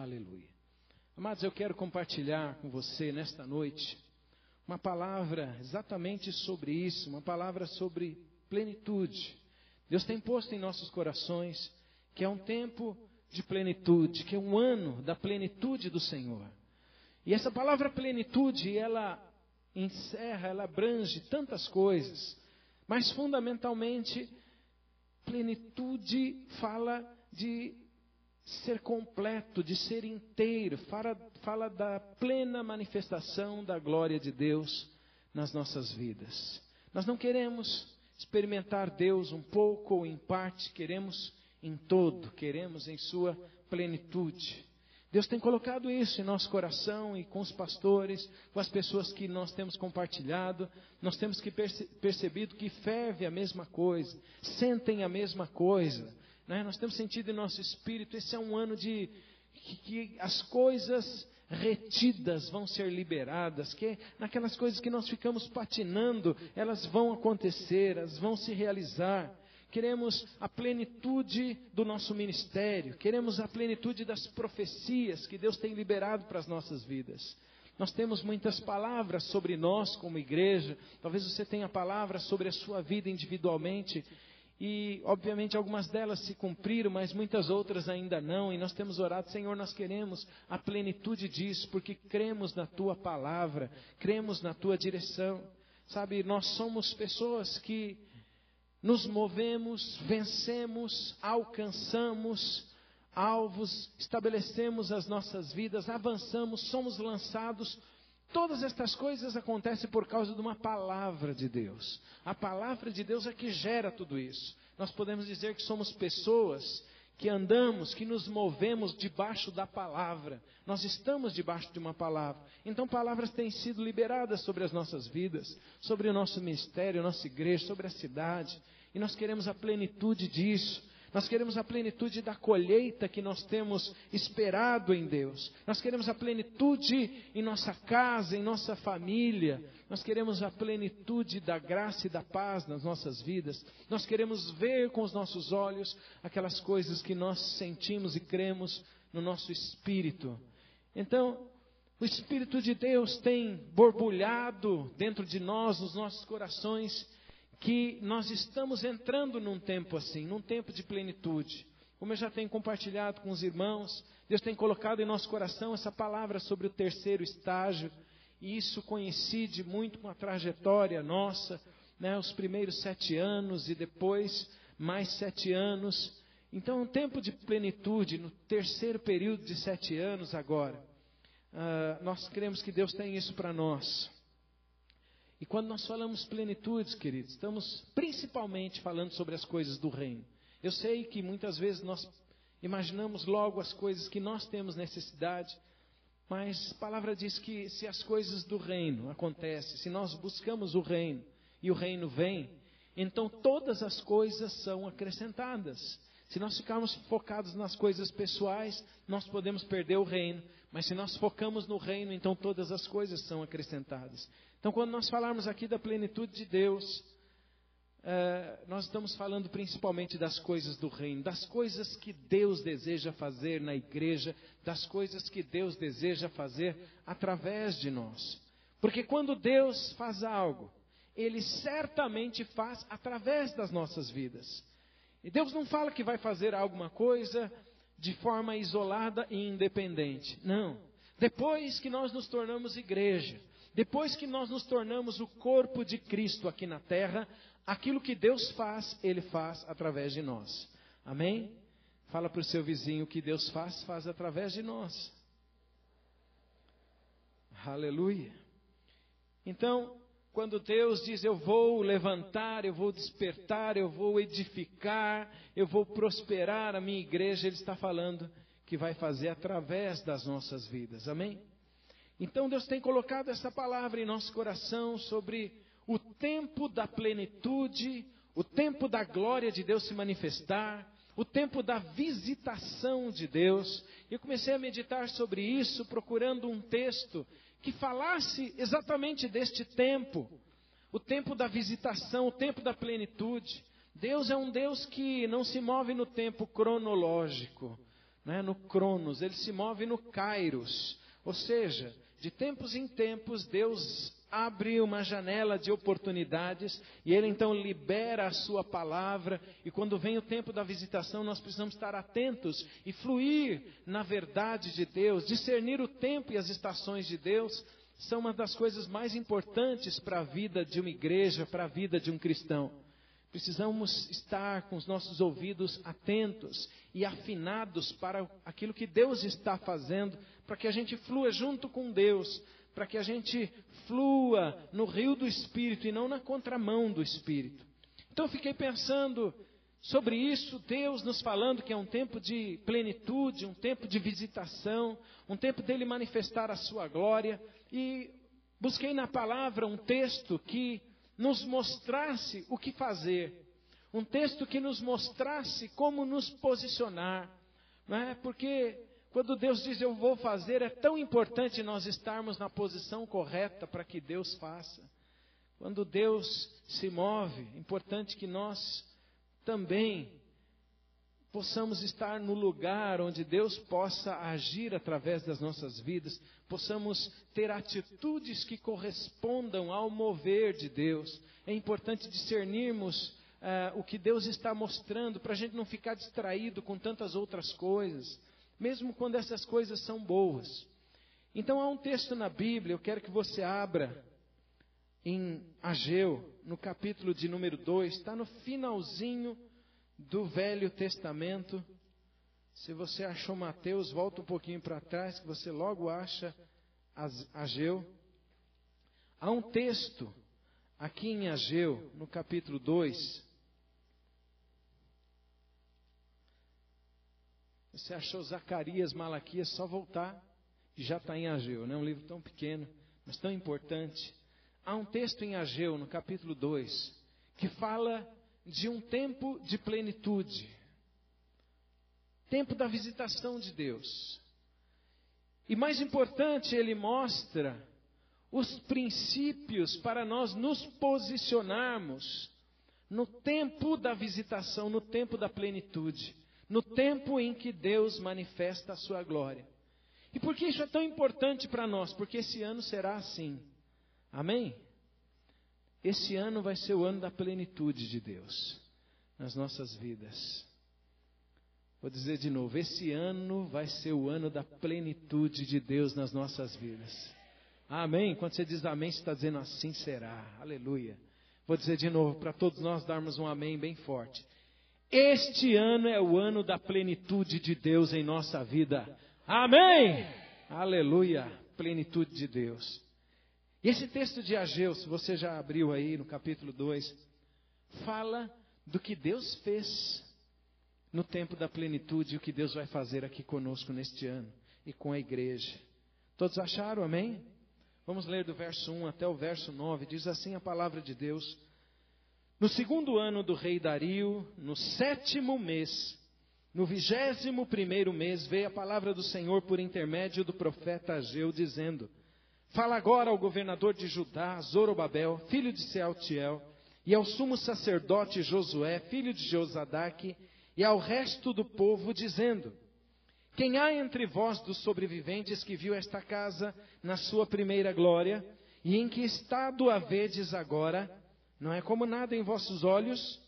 Aleluia. Amados, eu quero compartilhar com você nesta noite uma palavra exatamente sobre isso, uma palavra sobre plenitude. Deus tem posto em nossos corações que é um tempo de plenitude, que é um ano da plenitude do Senhor. E essa palavra plenitude, ela encerra, ela abrange tantas coisas, mas fundamentalmente, plenitude fala de ser completo, de ser inteiro, fala, fala da plena manifestação da glória de Deus nas nossas vidas. Nós não queremos experimentar Deus um pouco ou em parte, queremos em todo, queremos em sua plenitude. Deus tem colocado isso em nosso coração e com os pastores, com as pessoas que nós temos compartilhado. Nós temos que perce percebido que ferve a mesma coisa, sentem a mesma coisa. Né? Nós temos sentido em nosso espírito, esse é um ano de que, que as coisas retidas vão ser liberadas, que naquelas coisas que nós ficamos patinando, elas vão acontecer, elas vão se realizar. Queremos a plenitude do nosso ministério, queremos a plenitude das profecias que Deus tem liberado para as nossas vidas. Nós temos muitas palavras sobre nós como igreja, talvez você tenha palavras sobre a sua vida individualmente, e, obviamente, algumas delas se cumpriram, mas muitas outras ainda não. E nós temos orado, Senhor, nós queremos a plenitude disso, porque cremos na Tua palavra, cremos na Tua direção. Sabe, nós somos pessoas que nos movemos, vencemos, alcançamos alvos, estabelecemos as nossas vidas, avançamos, somos lançados Todas estas coisas acontecem por causa de uma palavra de Deus. A palavra de Deus é que gera tudo isso. Nós podemos dizer que somos pessoas que andamos, que nos movemos debaixo da palavra. Nós estamos debaixo de uma palavra. Então, palavras têm sido liberadas sobre as nossas vidas, sobre o nosso ministério, nossa igreja, sobre a cidade. E nós queremos a plenitude disso. Nós queremos a plenitude da colheita que nós temos esperado em Deus. Nós queremos a plenitude em nossa casa, em nossa família. Nós queremos a plenitude da graça e da paz nas nossas vidas. Nós queremos ver com os nossos olhos aquelas coisas que nós sentimos e cremos no nosso espírito. Então, o Espírito de Deus tem borbulhado dentro de nós, nos nossos corações que nós estamos entrando num tempo assim, num tempo de plenitude. Como eu já tenho compartilhado com os irmãos, Deus tem colocado em nosso coração essa palavra sobre o terceiro estágio, e isso coincide muito com a trajetória nossa, né, os primeiros sete anos e depois mais sete anos. Então, um tempo de plenitude, no terceiro período de sete anos agora. Uh, nós cremos que Deus tem isso para nós. E quando nós falamos plenitude, queridos, estamos principalmente falando sobre as coisas do reino. Eu sei que muitas vezes nós imaginamos logo as coisas que nós temos necessidade, mas a palavra diz que se as coisas do reino acontecem, se nós buscamos o reino e o reino vem, então todas as coisas são acrescentadas. Se nós ficarmos focados nas coisas pessoais, nós podemos perder o reino, mas se nós focamos no reino, então todas as coisas são acrescentadas. Então, quando nós falarmos aqui da plenitude de Deus, é, nós estamos falando principalmente das coisas do reino, das coisas que Deus deseja fazer na igreja, das coisas que Deus deseja fazer através de nós. Porque quando Deus faz algo, Ele certamente faz através das nossas vidas. E Deus não fala que vai fazer alguma coisa de forma isolada e independente. Não. Depois que nós nos tornamos igreja, depois que nós nos tornamos o corpo de Cristo aqui na terra, aquilo que Deus faz, Ele faz através de nós. Amém? Fala para o seu vizinho que Deus faz, faz através de nós. Aleluia. Então, quando Deus diz eu vou levantar, eu vou despertar, eu vou edificar, eu vou prosperar a minha igreja, Ele está falando que vai fazer através das nossas vidas. Amém? Então Deus tem colocado essa palavra em nosso coração sobre o tempo da plenitude, o tempo da glória de Deus se manifestar, o tempo da visitação de Deus. Eu comecei a meditar sobre isso, procurando um texto que falasse exatamente deste tempo, o tempo da visitação, o tempo da plenitude. Deus é um Deus que não se move no tempo cronológico. né, no Cronos, ele se move no Kairos. Ou seja, de tempos em tempos, Deus abre uma janela de oportunidades e ele então libera a sua palavra. E quando vem o tempo da visitação, nós precisamos estar atentos e fluir na verdade de Deus, discernir o tempo e as estações de Deus. São uma das coisas mais importantes para a vida de uma igreja, para a vida de um cristão. Precisamos estar com os nossos ouvidos atentos e afinados para aquilo que Deus está fazendo, para que a gente flua junto com Deus, para que a gente flua no rio do Espírito e não na contramão do Espírito. Então fiquei pensando sobre isso, Deus nos falando que é um tempo de plenitude, um tempo de visitação, um tempo dele manifestar a sua glória, e busquei na palavra um texto que nos mostrasse o que fazer, um texto que nos mostrasse como nos posicionar, não é? Porque quando Deus diz eu vou fazer, é tão importante nós estarmos na posição correta para que Deus faça. Quando Deus se move, é importante que nós também possamos estar no lugar onde Deus possa agir através das nossas vidas, possamos ter atitudes que correspondam ao mover de Deus. É importante discernirmos uh, o que Deus está mostrando para a gente não ficar distraído com tantas outras coisas mesmo quando essas coisas são boas. Então há um texto na Bíblia, eu quero que você abra em Ageu, no capítulo de número 2, está no finalzinho do Velho Testamento. Se você achou Mateus, volta um pouquinho para trás, que você logo acha Ageu. Há um texto aqui em Ageu, no capítulo 2, Você achou Zacarias, Malaquias, só voltar e já está em Ageu. Não é um livro tão pequeno, mas tão importante. Há um texto em Ageu, no capítulo 2, que fala de um tempo de plenitude tempo da visitação de Deus. E mais importante, ele mostra os princípios para nós nos posicionarmos no tempo da visitação, no tempo da plenitude no tempo em que Deus manifesta a sua glória. E por que isso é tão importante para nós? Porque esse ano será assim. Amém? Esse ano vai ser o ano da plenitude de Deus nas nossas vidas. Vou dizer de novo: esse ano vai ser o ano da plenitude de Deus nas nossas vidas. Amém? Quando você diz amém, você está dizendo assim será. Aleluia. Vou dizer de novo para todos nós darmos um amém bem forte. Este ano é o ano da plenitude de Deus em nossa vida. Amém! Aleluia! Plenitude de Deus. E esse texto de Ageu, se você já abriu aí no capítulo 2, fala do que Deus fez no tempo da plenitude e o que Deus vai fazer aqui conosco neste ano e com a igreja. Todos acharam? Amém? Vamos ler do verso 1 até o verso 9. Diz assim a palavra de Deus. No segundo ano do rei Dario, no sétimo mês, no vigésimo primeiro mês, veio a palavra do Senhor por intermédio do profeta Ageu, dizendo: Fala agora ao governador de Judá, Zorobabel, filho de Sealtiel, e ao sumo sacerdote Josué, filho de Josadaque, e ao resto do povo, dizendo: Quem há entre vós dos sobreviventes que viu esta casa na sua primeira glória, e em que estado a vedes agora? Não é como nada em vossos olhos?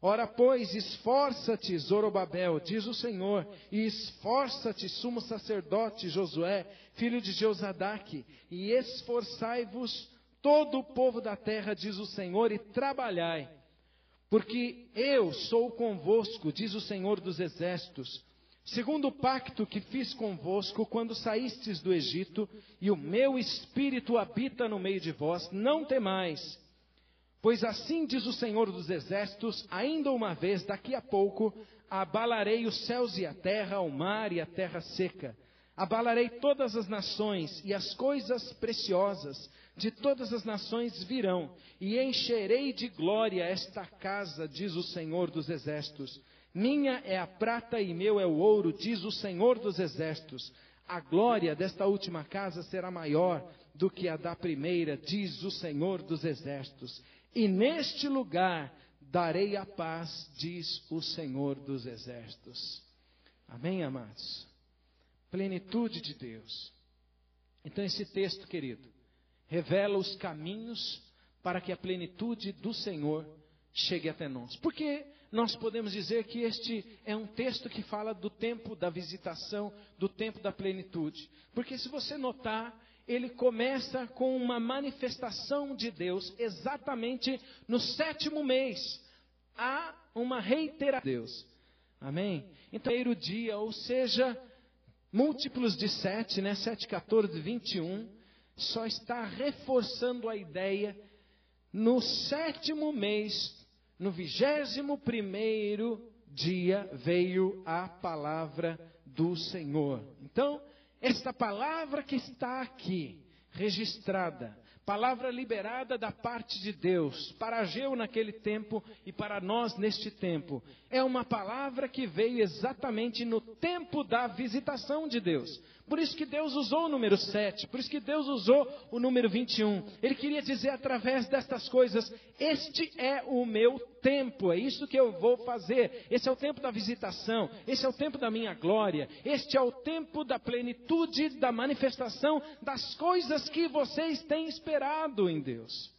Ora, pois, esforça-te, Zorobabel, diz o Senhor, e esforça-te, sumo sacerdote Josué, filho de Josadaque, e esforçai-vos todo o povo da terra, diz o Senhor, e trabalhai, porque eu sou convosco, diz o Senhor dos exércitos, segundo o pacto que fiz convosco quando saístes do Egito, e o meu espírito habita no meio de vós, não temais, Pois assim diz o Senhor dos Exércitos: ainda uma vez, daqui a pouco, abalarei os céus e a terra, o mar e a terra seca. Abalarei todas as nações, e as coisas preciosas de todas as nações virão, e encherei de glória esta casa, diz o Senhor dos Exércitos. Minha é a prata e meu é o ouro, diz o Senhor dos Exércitos. A glória desta última casa será maior do que a da primeira, diz o Senhor dos Exércitos e neste lugar darei a paz, diz o Senhor dos Exércitos. Amém, amados? Plenitude de Deus. Então, esse texto, querido, revela os caminhos para que a plenitude do Senhor chegue até nós. Porque nós podemos dizer que este é um texto que fala do tempo da visitação, do tempo da plenitude. Porque se você notar, ele começa com uma manifestação de Deus exatamente no sétimo mês. Há uma reiteração de Deus. Amém? Então, primeiro dia, ou seja, múltiplos de sete, né? 7, 14, 21, só está reforçando a ideia no sétimo mês, no vigésimo primeiro dia, veio a palavra do Senhor. Então, esta palavra que está aqui, registrada, palavra liberada da parte de Deus para Ageu naquele tempo e para nós neste tempo. É uma palavra que veio exatamente no tempo da visitação de Deus. Por isso que Deus usou o número 7, por isso que Deus usou o número 21. Ele queria dizer através destas coisas: Este é o meu tempo, é isso que eu vou fazer. Esse é o tempo da visitação, esse é o tempo da minha glória, este é o tempo da plenitude, da manifestação das coisas que vocês têm esperado em Deus.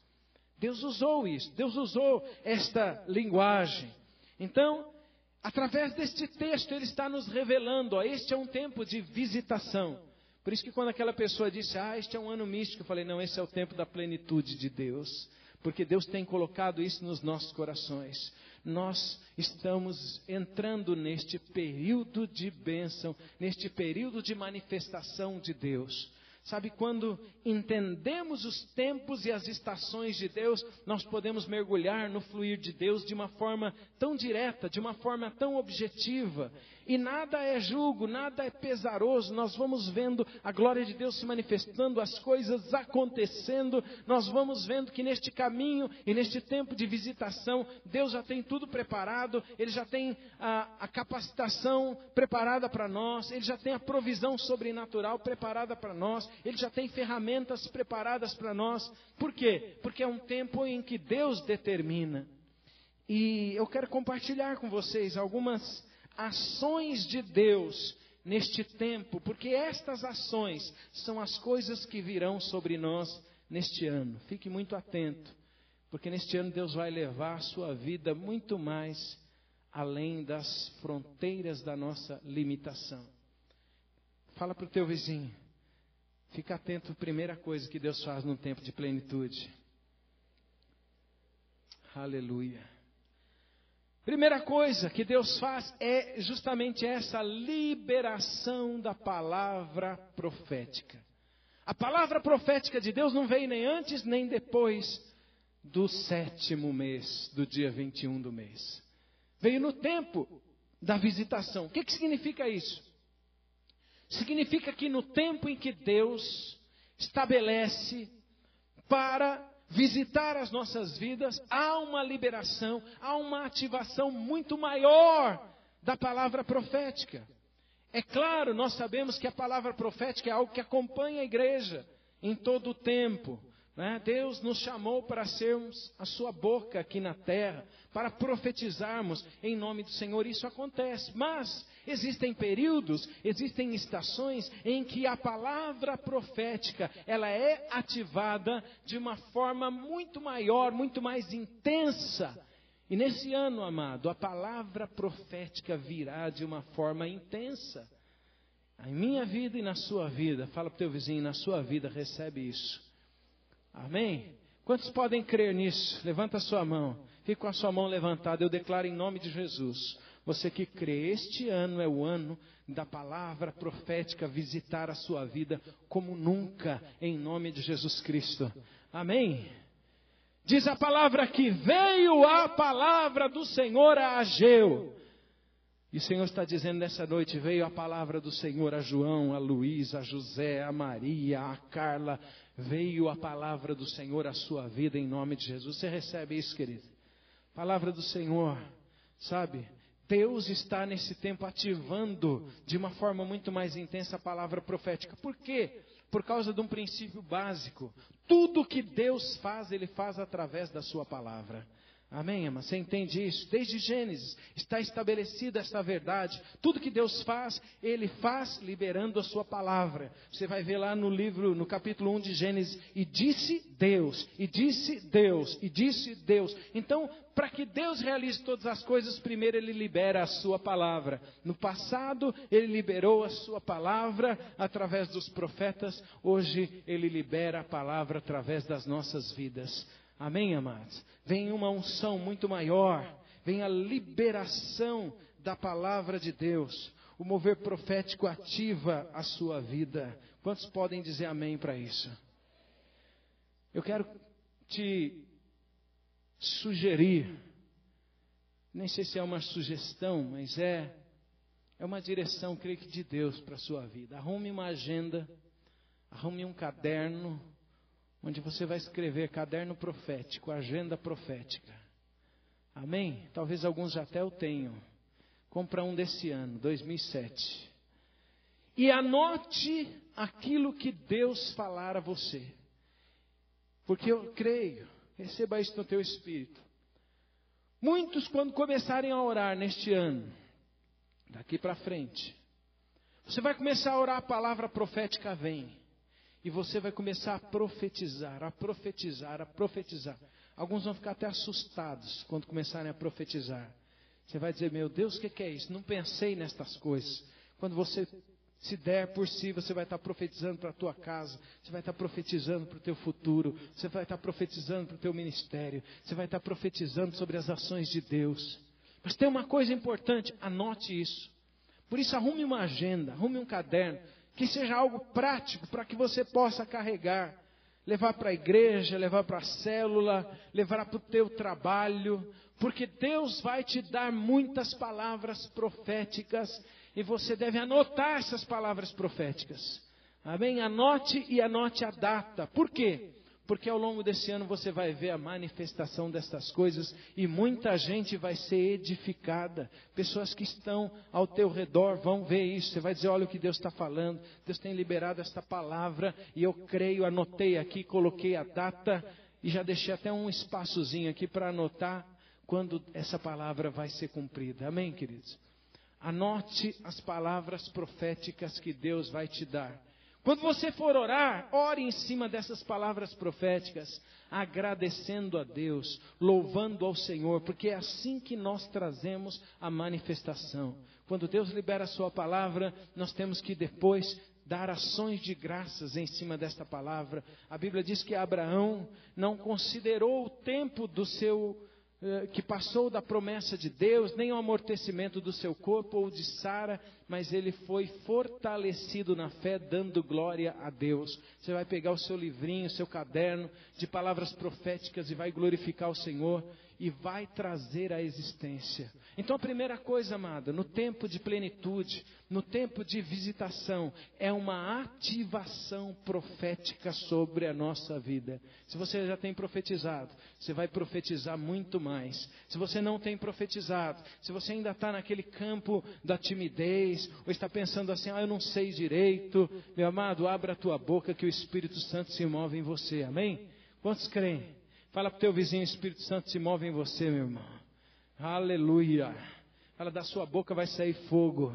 Deus usou isso, Deus usou esta linguagem. Então, Através deste texto, ele está nos revelando: ó, este é um tempo de visitação. Por isso que quando aquela pessoa disse, ah, este é um ano místico, eu falei, não, esse é o tempo da plenitude de Deus. Porque Deus tem colocado isso nos nossos corações. Nós estamos entrando neste período de bênção, neste período de manifestação de Deus. Sabe, quando entendemos os tempos e as estações de Deus, nós podemos mergulhar no fluir de Deus de uma forma tão direta, de uma forma tão objetiva. E nada é julgo, nada é pesaroso. Nós vamos vendo a glória de Deus se manifestando, as coisas acontecendo. Nós vamos vendo que neste caminho e neste tempo de visitação, Deus já tem tudo preparado, Ele já tem a, a capacitação preparada para nós, Ele já tem a provisão sobrenatural preparada para nós, Ele já tem ferramentas preparadas para nós. Por quê? Porque é um tempo em que Deus determina. E eu quero compartilhar com vocês algumas ações de Deus neste tempo, porque estas ações são as coisas que virão sobre nós neste ano. Fique muito atento, porque neste ano Deus vai levar a sua vida muito mais além das fronteiras da nossa limitação. Fala para o teu vizinho. Fica atento, primeira coisa que Deus faz no tempo de plenitude. Aleluia. Primeira coisa que Deus faz é justamente essa liberação da palavra profética. A palavra profética de Deus não veio nem antes nem depois do sétimo mês, do dia 21 do mês. Veio no tempo da visitação. O que, que significa isso? Significa que no tempo em que Deus estabelece para visitar as nossas vidas, há uma liberação, há uma ativação muito maior da palavra profética. É claro, nós sabemos que a palavra profética é algo que acompanha a igreja em todo o tempo. Né? Deus nos chamou para sermos a sua boca aqui na terra, para profetizarmos em nome do Senhor. Isso acontece, mas existem períodos, existem estações em que a palavra profética ela é ativada de uma forma muito maior, muito mais intensa. E nesse ano, amado, a palavra profética virá de uma forma intensa. Em minha vida e na sua vida, fala para o teu vizinho, na sua vida, recebe isso. Amém? Quantos podem crer nisso? Levanta a sua mão. Fique com a sua mão levantada. Eu declaro em nome de Jesus. Você que crê, este ano é o ano da palavra profética visitar a sua vida como nunca, em nome de Jesus Cristo. Amém? Diz a palavra que veio a palavra do Senhor a Ageu. E o Senhor está dizendo nessa noite: veio a palavra do Senhor a João, a Luís, a José, a Maria, a Carla, veio a palavra do Senhor à sua vida em nome de Jesus. Você recebe isso, querido? Palavra do Senhor, sabe? Deus está nesse tempo ativando de uma forma muito mais intensa a palavra profética. Por quê? Por causa de um princípio básico. Tudo que Deus faz, Ele faz através da Sua palavra. Amém, ama? Você entende isso? Desde Gênesis está estabelecida essa verdade. Tudo que Deus faz, Ele faz liberando a sua palavra. Você vai ver lá no livro, no capítulo 1 de Gênesis, e disse Deus, e disse Deus, e disse Deus. Então, para que Deus realize todas as coisas, primeiro Ele libera a sua palavra. No passado, Ele liberou a sua palavra através dos profetas. Hoje, Ele libera a palavra através das nossas vidas. Amém, amados? Vem uma unção muito maior, vem a liberação da palavra de Deus. O mover profético ativa a sua vida. Quantos podem dizer amém para isso? Eu quero te sugerir, nem sei se é uma sugestão, mas é é uma direção, creio que de Deus para a sua vida. Arrume uma agenda, arrume um caderno, onde você vai escrever caderno profético, agenda profética. Amém? Talvez alguns até o tenham. Compra um desse ano, 2007. E anote aquilo que Deus falar a você. Porque eu creio, receba isso no teu espírito. Muitos, quando começarem a orar neste ano, daqui para frente, você vai começar a orar, a palavra profética vem. E você vai começar a profetizar, a profetizar, a profetizar. Alguns vão ficar até assustados quando começarem a profetizar. Você vai dizer: Meu Deus, o que, que é isso? Não pensei nestas coisas. Quando você se der por si, você vai estar profetizando para a tua casa, você vai estar profetizando para o teu futuro, você vai estar profetizando para o teu ministério, você vai estar profetizando sobre as ações de Deus. Mas tem uma coisa importante, anote isso. Por isso, arrume uma agenda, arrume um caderno que seja algo prático para que você possa carregar, levar para a igreja, levar para a célula, levar para o teu trabalho, porque Deus vai te dar muitas palavras proféticas e você deve anotar essas palavras proféticas. Amém? Anote e anote a data. Por quê? Porque ao longo desse ano você vai ver a manifestação dessas coisas e muita gente vai ser edificada. Pessoas que estão ao teu redor vão ver isso. Você vai dizer: olha o que Deus está falando. Deus tem liberado esta palavra e eu creio. Anotei aqui, coloquei a data e já deixei até um espaçozinho aqui para anotar quando essa palavra vai ser cumprida. Amém, queridos? Anote as palavras proféticas que Deus vai te dar. Quando você for orar, ore em cima dessas palavras proféticas, agradecendo a Deus, louvando ao Senhor, porque é assim que nós trazemos a manifestação. Quando Deus libera a Sua palavra, nós temos que depois dar ações de graças em cima desta palavra. A Bíblia diz que Abraão não considerou o tempo do seu que passou da promessa de Deus, nem o amortecimento do seu corpo ou de Sara, mas ele foi fortalecido na fé, dando glória a Deus. Você vai pegar o seu livrinho, o seu caderno de palavras proféticas e vai glorificar o Senhor e vai trazer a existência. Então, a primeira coisa, amada, no tempo de plenitude, no tempo de visitação, é uma ativação profética sobre a nossa vida. Se você já tem profetizado, você vai profetizar muito mais. Se você não tem profetizado, se você ainda está naquele campo da timidez, ou está pensando assim, ah, eu não sei direito, meu amado, abra a tua boca que o Espírito Santo se move em você. Amém? Quantos creem? Fala para o teu vizinho, o Espírito Santo se move em você, meu irmão. Aleluia. Fala, da sua boca vai sair fogo.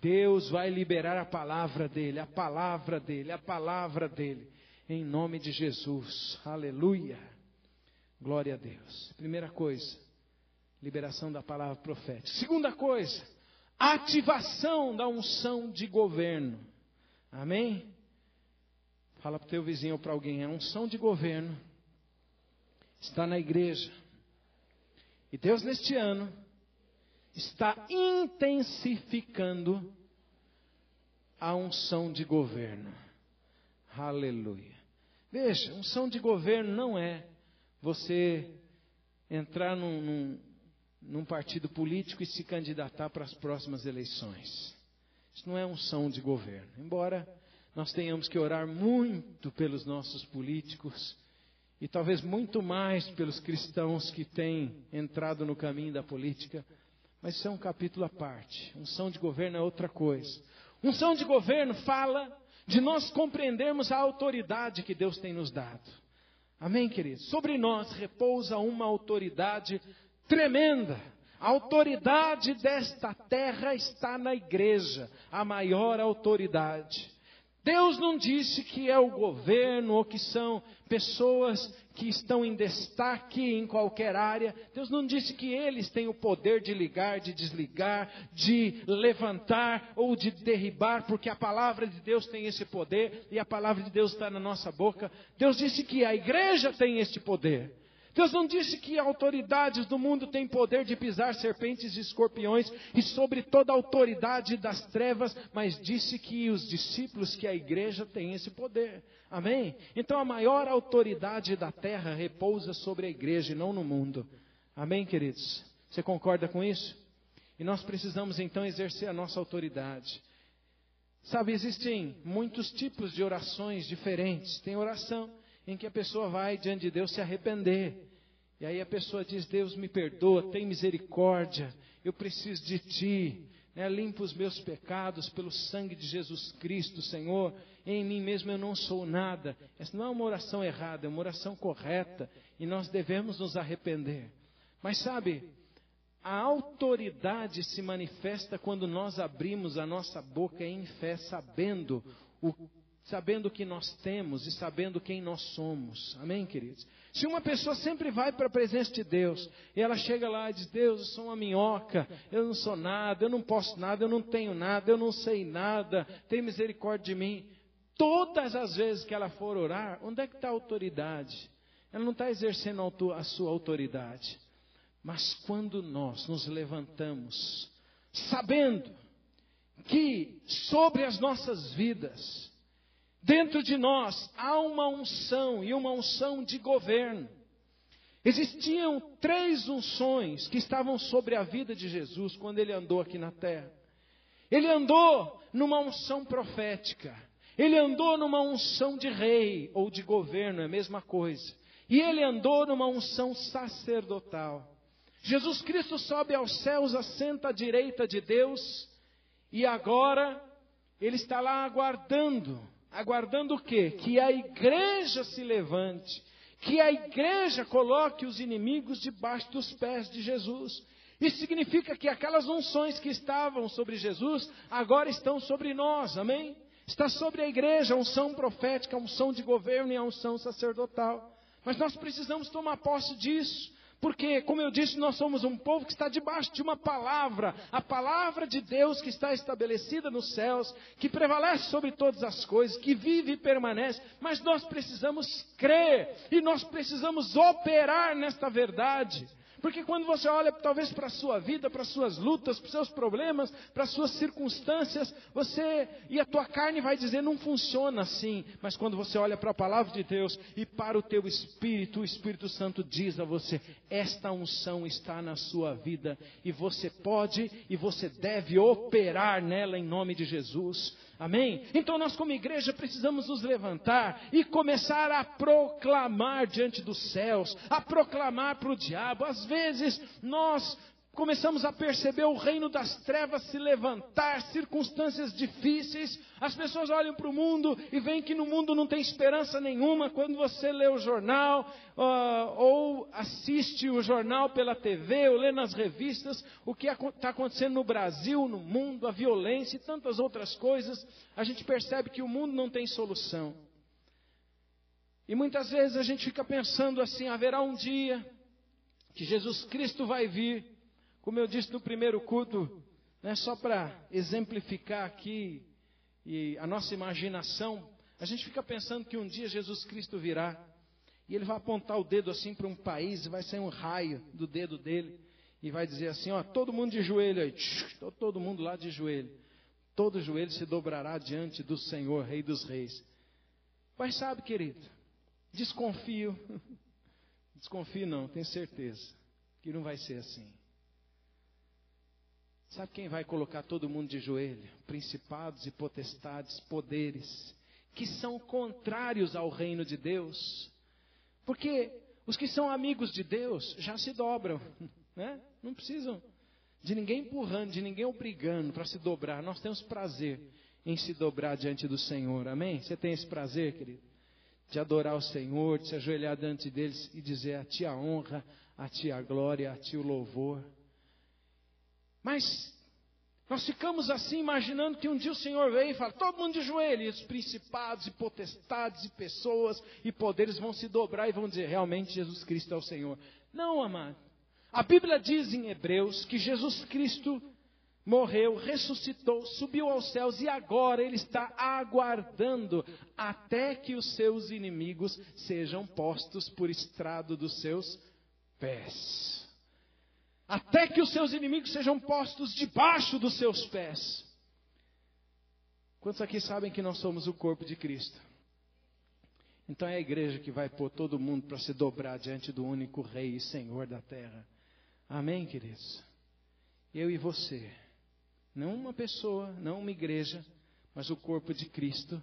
Deus vai liberar a palavra dele, a palavra dele, a palavra dele. Em nome de Jesus. Aleluia. Glória a Deus. Primeira coisa, liberação da palavra profética. Segunda coisa, ativação da unção de governo. Amém? Fala para o teu vizinho ou para alguém, a unção de governo está na igreja. E Deus, neste ano, está intensificando a unção de governo. Aleluia. Veja, unção de governo não é você entrar num, num, num partido político e se candidatar para as próximas eleições. Isso não é unção de governo. Embora nós tenhamos que orar muito pelos nossos políticos, e talvez muito mais pelos cristãos que têm entrado no caminho da política, mas isso é um capítulo à parte. Unção de governo é outra coisa. Unção de governo fala de nós compreendermos a autoridade que Deus tem nos dado. Amém, queridos? Sobre nós repousa uma autoridade tremenda. A autoridade desta terra está na igreja, a maior autoridade. Deus não disse que é o governo ou que são pessoas que estão em destaque em qualquer área. Deus não disse que eles têm o poder de ligar, de desligar, de levantar ou de derribar, porque a palavra de Deus tem esse poder e a palavra de Deus está na nossa boca. Deus disse que a igreja tem este poder. Deus não disse que autoridades do mundo têm poder de pisar serpentes e escorpiões e sobre toda a autoridade das trevas, mas disse que os discípulos, que a igreja tem esse poder. Amém? Então a maior autoridade da terra repousa sobre a igreja e não no mundo. Amém, queridos? Você concorda com isso? E nós precisamos então exercer a nossa autoridade. Sabe, existem muitos tipos de orações diferentes. Tem oração em que a pessoa vai diante de Deus se arrepender. E aí a pessoa diz: Deus me perdoa, tem misericórdia, eu preciso de Ti. Né? Limpa os meus pecados pelo sangue de Jesus Cristo, Senhor. Em mim mesmo eu não sou nada. Essa não é uma oração errada, é uma oração correta. E nós devemos nos arrepender. Mas sabe, a autoridade se manifesta quando nós abrimos a nossa boca em fé, sabendo o sabendo o que nós temos e sabendo quem nós somos. Amém, queridos? Se uma pessoa sempre vai para a presença de Deus e ela chega lá e diz: Deus, eu sou uma minhoca, eu não sou nada, eu não posso nada, eu não tenho nada, eu não sei nada, tem misericórdia de mim. Todas as vezes que ela for orar, onde é que está a autoridade? Ela não está exercendo a sua autoridade. Mas quando nós nos levantamos, sabendo que sobre as nossas vidas, Dentro de nós há uma unção e uma unção de governo. Existiam três unções que estavam sobre a vida de Jesus quando ele andou aqui na terra. Ele andou numa unção profética. Ele andou numa unção de rei ou de governo, é a mesma coisa. E ele andou numa unção sacerdotal. Jesus Cristo sobe aos céus, assenta à direita de Deus, e agora ele está lá aguardando Aguardando o quê? Que a igreja se levante, que a igreja coloque os inimigos debaixo dos pés de Jesus. Isso significa que aquelas unções que estavam sobre Jesus agora estão sobre nós, amém? Está sobre a igreja a unção profética, a unção de governo e a unção sacerdotal. Mas nós precisamos tomar posse disso. Porque, como eu disse, nós somos um povo que está debaixo de uma palavra, a palavra de Deus que está estabelecida nos céus, que prevalece sobre todas as coisas, que vive e permanece, mas nós precisamos crer e nós precisamos operar nesta verdade. Porque quando você olha talvez para a sua vida, para as suas lutas, para os seus problemas, para as suas circunstâncias, você e a tua carne vai dizer não funciona assim. Mas quando você olha para a palavra de Deus e para o teu espírito, o Espírito Santo diz a você: esta unção está na sua vida e você pode e você deve operar nela em nome de Jesus. Amém? Então nós, como igreja, precisamos nos levantar e começar a proclamar diante dos céus, a proclamar para o diabo. Às vezes nós começamos a perceber o reino das trevas se levantar, circunstâncias difíceis. As pessoas olham para o mundo e veem que no mundo não tem esperança nenhuma. Quando você lê o jornal, uh, ou assiste o jornal pela TV, ou lê nas revistas o que está acontecendo no Brasil, no mundo, a violência e tantas outras coisas, a gente percebe que o mundo não tem solução. E muitas vezes a gente fica pensando assim: haverá um dia que Jesus Cristo vai vir como eu disse no primeiro culto, né, só para exemplificar aqui e a nossa imaginação, a gente fica pensando que um dia Jesus Cristo virá e ele vai apontar o dedo assim para um país e vai sair um raio do dedo dele e vai dizer assim: ó, todo mundo de joelho aí, todo mundo lá de joelho. Todo joelho se dobrará diante do Senhor, Rei dos Reis. Mas sabe, querido, desconfio, desconfio não, tenho certeza que não vai ser assim. Sabe quem vai colocar todo mundo de joelho? Principados e potestades, poderes, que são contrários ao reino de Deus. Porque os que são amigos de Deus já se dobram, né? Não precisam de ninguém empurrando, de ninguém obrigando para se dobrar. Nós temos prazer em se dobrar diante do Senhor, amém? Você tem esse prazer, querido? de adorar o Senhor, de se ajoelhar diante deles e dizer a Ti a honra, a Ti a glória, a Ti o louvor. Mas nós ficamos assim imaginando que um dia o Senhor veio e fala: todo mundo de joelho, e os principados e potestades e pessoas e poderes vão se dobrar e vão dizer: realmente Jesus Cristo é o Senhor. Não, amado. A Bíblia diz em Hebreus que Jesus Cristo morreu, ressuscitou, subiu aos céus e agora ele está aguardando até que os seus inimigos sejam postos por estrado dos seus pés até que os seus inimigos sejam postos debaixo dos seus pés. Quantos aqui sabem que nós somos o corpo de Cristo? Então é a igreja que vai pôr todo mundo para se dobrar diante do único Rei e Senhor da terra. Amém, queridos? Eu e você. Não uma pessoa, não uma igreja, mas o corpo de Cristo.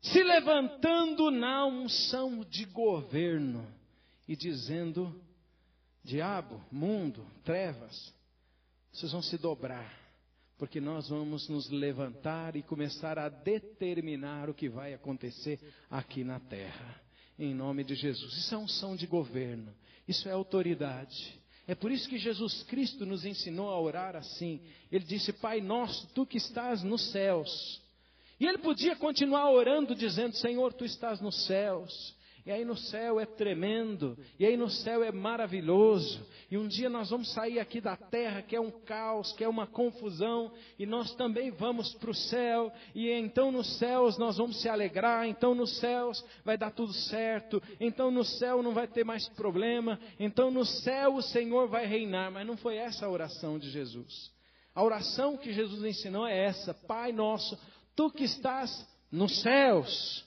Se levantando na unção de governo e dizendo diabo, mundo, trevas, vocês vão se dobrar, porque nós vamos nos levantar e começar a determinar o que vai acontecer aqui na terra, em nome de Jesus. Isso é unção de governo, isso é autoridade. É por isso que Jesus Cristo nos ensinou a orar assim. Ele disse: Pai nosso, tu que estás nos céus. E ele podia continuar orando, dizendo: Senhor, tu estás nos céus. E aí no céu é tremendo, e aí no céu é maravilhoso. E um dia nós vamos sair aqui da terra, que é um caos, que é uma confusão, e nós também vamos para o céu, e então nos céus nós vamos se alegrar, então nos céus vai dar tudo certo, então no céu não vai ter mais problema, então no céu o Senhor vai reinar. Mas não foi essa a oração de Jesus. A oração que Jesus ensinou é essa: Pai nosso, tu que estás nos céus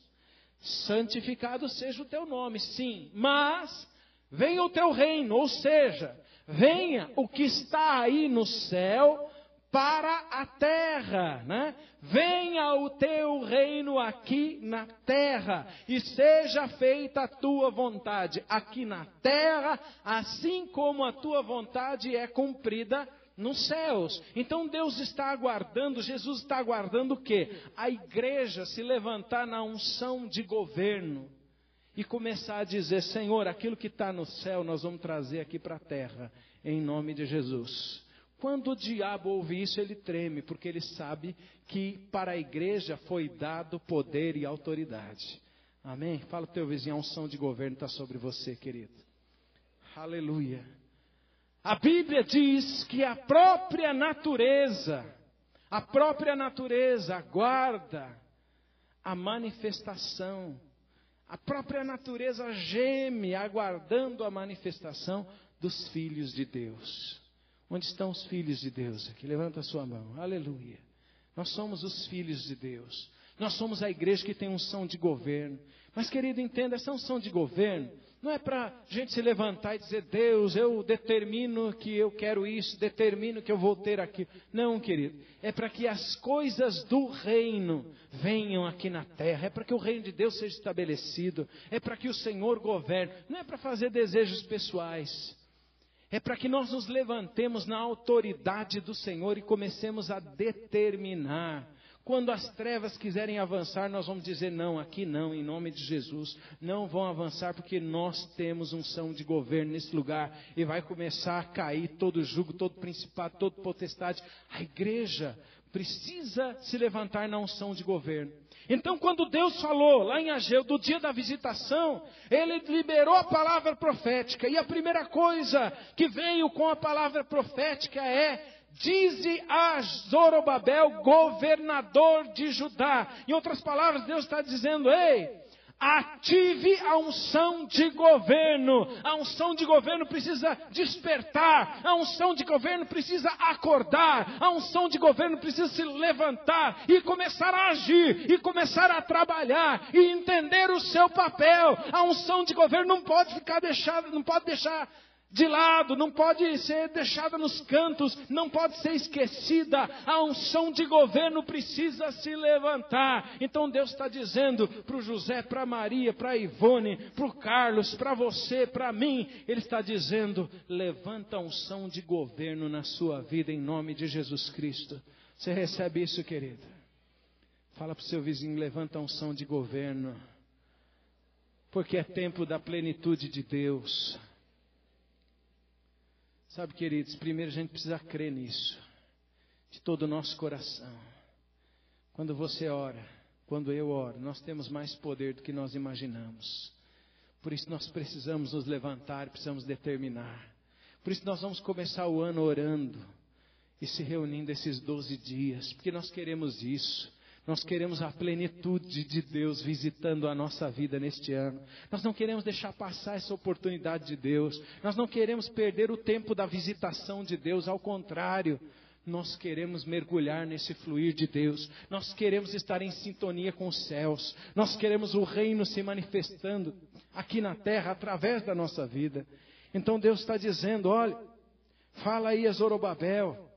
santificado seja o teu nome, sim, mas venha o teu reino, ou seja, venha o que está aí no céu para a terra, né? Venha o teu reino aqui na terra e seja feita a tua vontade aqui na terra, assim como a tua vontade é cumprida nos céus. Então Deus está aguardando, Jesus está aguardando o quê? A igreja se levantar na unção de governo e começar a dizer: Senhor, aquilo que está no céu nós vamos trazer aqui para a terra, em nome de Jesus. Quando o diabo ouve isso, ele treme, porque ele sabe que para a igreja foi dado poder e autoridade. Amém? Fala o teu vizinho, a unção de governo está sobre você, querido. Aleluia. A Bíblia diz que a própria natureza, a própria natureza aguarda a manifestação. A própria natureza geme aguardando a manifestação dos filhos de Deus. Onde estão os filhos de Deus aqui? Levanta a sua mão. Aleluia. Nós somos os filhos de Deus. Nós somos a igreja que tem unção de governo. Mas, querido, entenda, essa unção de governo não é para a gente se levantar e dizer, Deus, eu determino que eu quero isso, determino que eu vou ter aquilo. Não, querido. É para que as coisas do reino venham aqui na terra. É para que o reino de Deus seja estabelecido. É para que o Senhor governe. Não é para fazer desejos pessoais. É para que nós nos levantemos na autoridade do Senhor e comecemos a determinar quando as trevas quiserem avançar, nós vamos dizer não, aqui não, em nome de Jesus. Não vão avançar porque nós temos unção de governo nesse lugar e vai começar a cair todo jugo, todo principado, todo potestade. A igreja precisa se levantar na unção de governo. Então, quando Deus falou lá em Ageu do dia da visitação, ele liberou a palavra profética. E a primeira coisa que veio com a palavra profética é Dize a Zorobabel, governador de Judá. Em outras palavras, Deus está dizendo: ei, ative a unção de governo. A unção de governo precisa despertar. A unção de governo precisa acordar. A unção de governo precisa se levantar e começar a agir e começar a trabalhar e entender o seu papel. A unção de governo não pode ficar deixada, não pode deixar de lado, não pode ser deixada nos cantos, não pode ser esquecida. A unção de governo precisa se levantar. Então Deus está dizendo para o José, para Maria, para Ivone, para o Carlos, para você, para mim, Ele está dizendo: levanta a unção de governo na sua vida em nome de Jesus Cristo. Você recebe isso, querido? Fala para o seu vizinho, levanta a unção de governo. porque é tempo da plenitude de Deus. Sabe, queridos, primeiro a gente precisa crer nisso, de todo o nosso coração. Quando você ora, quando eu oro, nós temos mais poder do que nós imaginamos. Por isso nós precisamos nos levantar, precisamos determinar. Por isso nós vamos começar o ano orando e se reunindo esses 12 dias, porque nós queremos isso. Nós queremos a plenitude de Deus visitando a nossa vida neste ano. Nós não queremos deixar passar essa oportunidade de Deus. Nós não queremos perder o tempo da visitação de Deus. Ao contrário, nós queremos mergulhar nesse fluir de Deus. Nós queremos estar em sintonia com os céus. Nós queremos o reino se manifestando aqui na terra através da nossa vida. Então Deus está dizendo: olha, fala aí a Zorobabel,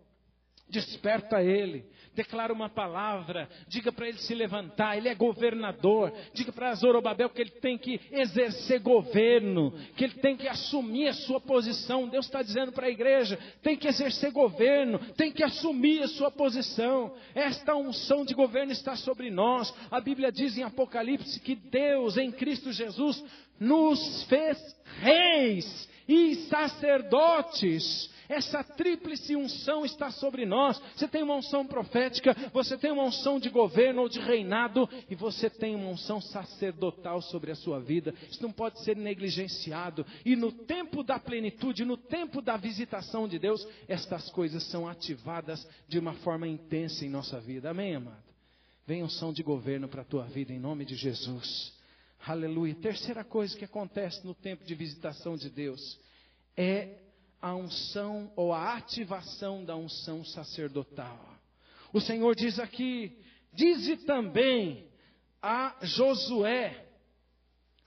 desperta ele, declara uma palavra, diga para ele se levantar, ele é governador, diga para Zorobabel que ele tem que exercer governo, que ele tem que assumir a sua posição. Deus está dizendo para a igreja: tem que exercer governo, tem que assumir a sua posição. Esta unção de governo está sobre nós. A Bíblia diz em Apocalipse que Deus, em Cristo Jesus, nos fez reis e sacerdotes. Essa tríplice unção está sobre nós. Você tem uma unção profética, você tem uma unção de governo ou de reinado, e você tem uma unção sacerdotal sobre a sua vida. Isso não pode ser negligenciado. E no tempo da plenitude, no tempo da visitação de Deus, estas coisas são ativadas de uma forma intensa em nossa vida. Amém, amado? Vem unção de governo para a tua vida, em nome de Jesus. Aleluia. Terceira coisa que acontece no tempo de visitação de Deus é a unção ou a ativação da unção sacerdotal. O Senhor diz aqui: dize também a Josué,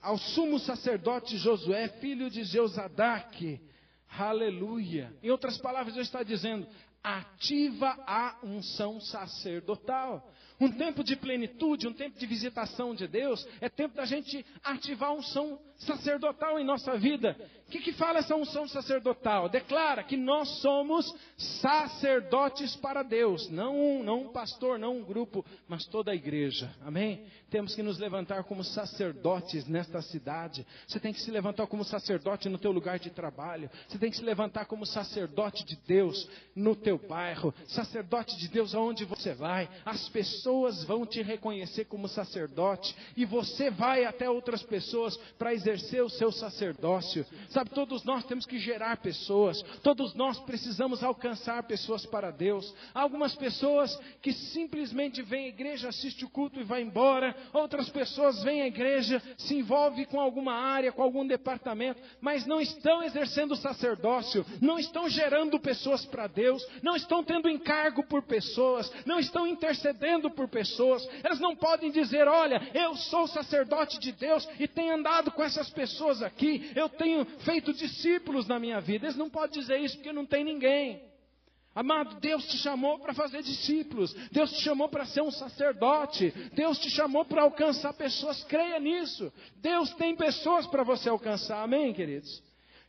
ao sumo sacerdote Josué, filho de Jeuzadaque, aleluia. Em outras palavras, ele está dizendo: ativa a unção sacerdotal. Um tempo de plenitude, um tempo de visitação de Deus, é tempo da gente ativar a unção sacerdotal em nossa vida. O que, que fala essa unção sacerdotal? Declara que nós somos sacerdotes para Deus, não um, não um pastor, não um grupo, mas toda a igreja. Amém? Temos que nos levantar como sacerdotes nesta cidade. Você tem que se levantar como sacerdote no teu lugar de trabalho. Você tem que se levantar como sacerdote de Deus no teu bairro, sacerdote de Deus aonde você vai. As pessoas vão te reconhecer como sacerdote e você vai até outras pessoas para exercer o seu sacerdócio. Sabe, todos nós temos que gerar pessoas, todos nós precisamos alcançar pessoas para Deus. Há algumas pessoas que simplesmente vêm à igreja, assistem o culto e vai embora, outras pessoas vêm à igreja, se envolvem com alguma área, com algum departamento, mas não estão exercendo o sacerdócio, não estão gerando pessoas para Deus, não estão tendo encargo por pessoas, não estão intercedendo por pessoas. Elas não podem dizer: Olha, eu sou sacerdote de Deus e tenho andado com essas pessoas aqui, eu tenho feito discípulos na minha vida. Eles não podem dizer isso porque não tem ninguém. Amado, Deus te chamou para fazer discípulos, Deus te chamou para ser um sacerdote, Deus te chamou para alcançar pessoas, creia nisso. Deus tem pessoas para você alcançar, amém, queridos?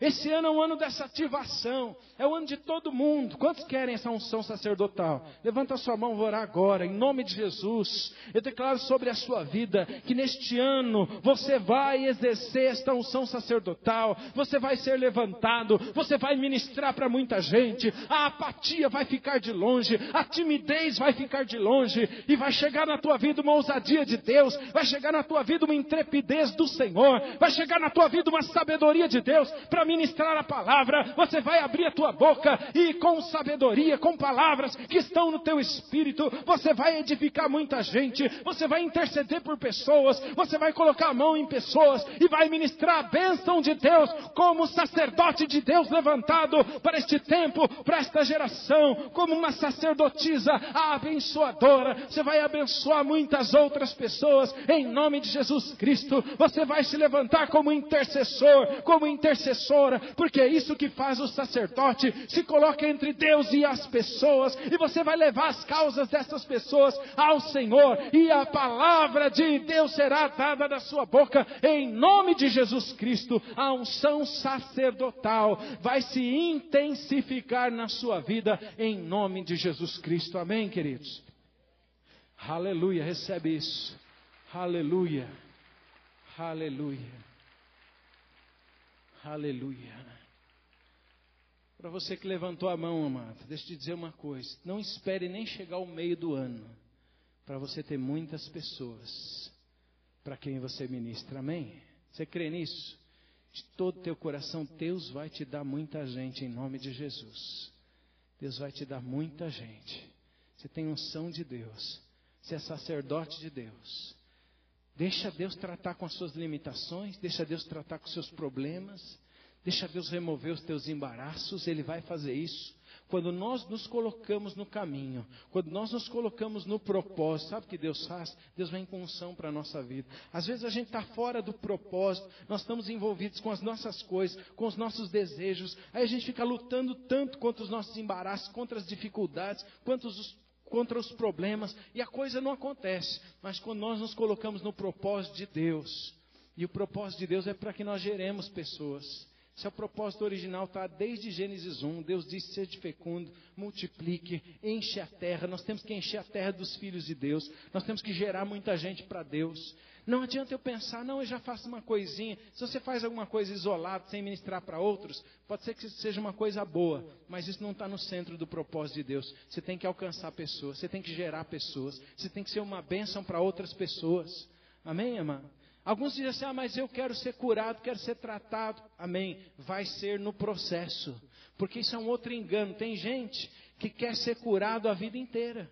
Esse ano é um ano dessa ativação, é o ano de todo mundo. Quantos querem essa unção sacerdotal? Levanta a sua mão, vou orar agora, em nome de Jesus. Eu declaro sobre a sua vida que neste ano você vai exercer esta unção sacerdotal, você vai ser levantado, você vai ministrar para muita gente. A apatia vai ficar de longe, a timidez vai ficar de longe, e vai chegar na tua vida uma ousadia de Deus, vai chegar na tua vida uma intrepidez do Senhor, vai chegar na tua vida uma sabedoria de Deus para ministrar a palavra, você vai abrir a tua boca e com sabedoria, com palavras que estão no teu espírito, você vai edificar muita gente, você vai interceder por pessoas, você vai colocar a mão em pessoas e vai ministrar a bênção de Deus como sacerdote de Deus levantado para este tempo, para esta geração, como uma sacerdotisa abençoadora. Você vai abençoar muitas outras pessoas em nome de Jesus Cristo. Você vai se levantar como intercessor, como intercessor porque é isso que faz o sacerdote, se coloca entre Deus e as pessoas, e você vai levar as causas dessas pessoas ao Senhor, e a palavra de Deus será dada da sua boca, em nome de Jesus Cristo. A unção sacerdotal vai se intensificar na sua vida, em nome de Jesus Cristo. Amém, queridos? Aleluia, recebe isso. Aleluia. Aleluia. Aleluia. Para você que levantou a mão, amado, deixa eu te dizer uma coisa. Não espere nem chegar ao meio do ano para você ter muitas pessoas para quem você ministra. Amém? Você crê nisso? De todo teu coração, Deus vai te dar muita gente em nome de Jesus. Deus vai te dar muita gente. Você tem unção de Deus. Você é sacerdote de Deus. Deixa Deus tratar com as suas limitações, deixa Deus tratar com os seus problemas, deixa Deus remover os teus embaraços, Ele vai fazer isso. Quando nós nos colocamos no caminho, quando nós nos colocamos no propósito, sabe o que Deus faz? Deus vem com unção para a nossa vida. Às vezes a gente está fora do propósito, nós estamos envolvidos com as nossas coisas, com os nossos desejos, aí a gente fica lutando tanto contra os nossos embaraços, contra as dificuldades, contra os, contra os problemas, e a coisa não acontece. Mas quando nós nos colocamos no propósito de Deus, e o propósito de Deus é para que nós geremos pessoas. Esse é o propósito original, está desde Gênesis 1. Deus disse: seja fecundo, multiplique, enche a terra. Nós temos que encher a terra dos filhos de Deus. Nós temos que gerar muita gente para Deus. Não adianta eu pensar, não, eu já faço uma coisinha. Se você faz alguma coisa isolada, sem ministrar para outros, pode ser que seja uma coisa boa, mas isso não está no centro do propósito de Deus. Você tem que alcançar pessoas, você tem que gerar pessoas, você tem que ser uma bênção para outras pessoas. Amém, amado? Alguns dizem assim: ah, mas eu quero ser curado, quero ser tratado. Amém. Vai ser no processo. Porque isso é um outro engano. Tem gente que quer ser curado a vida inteira.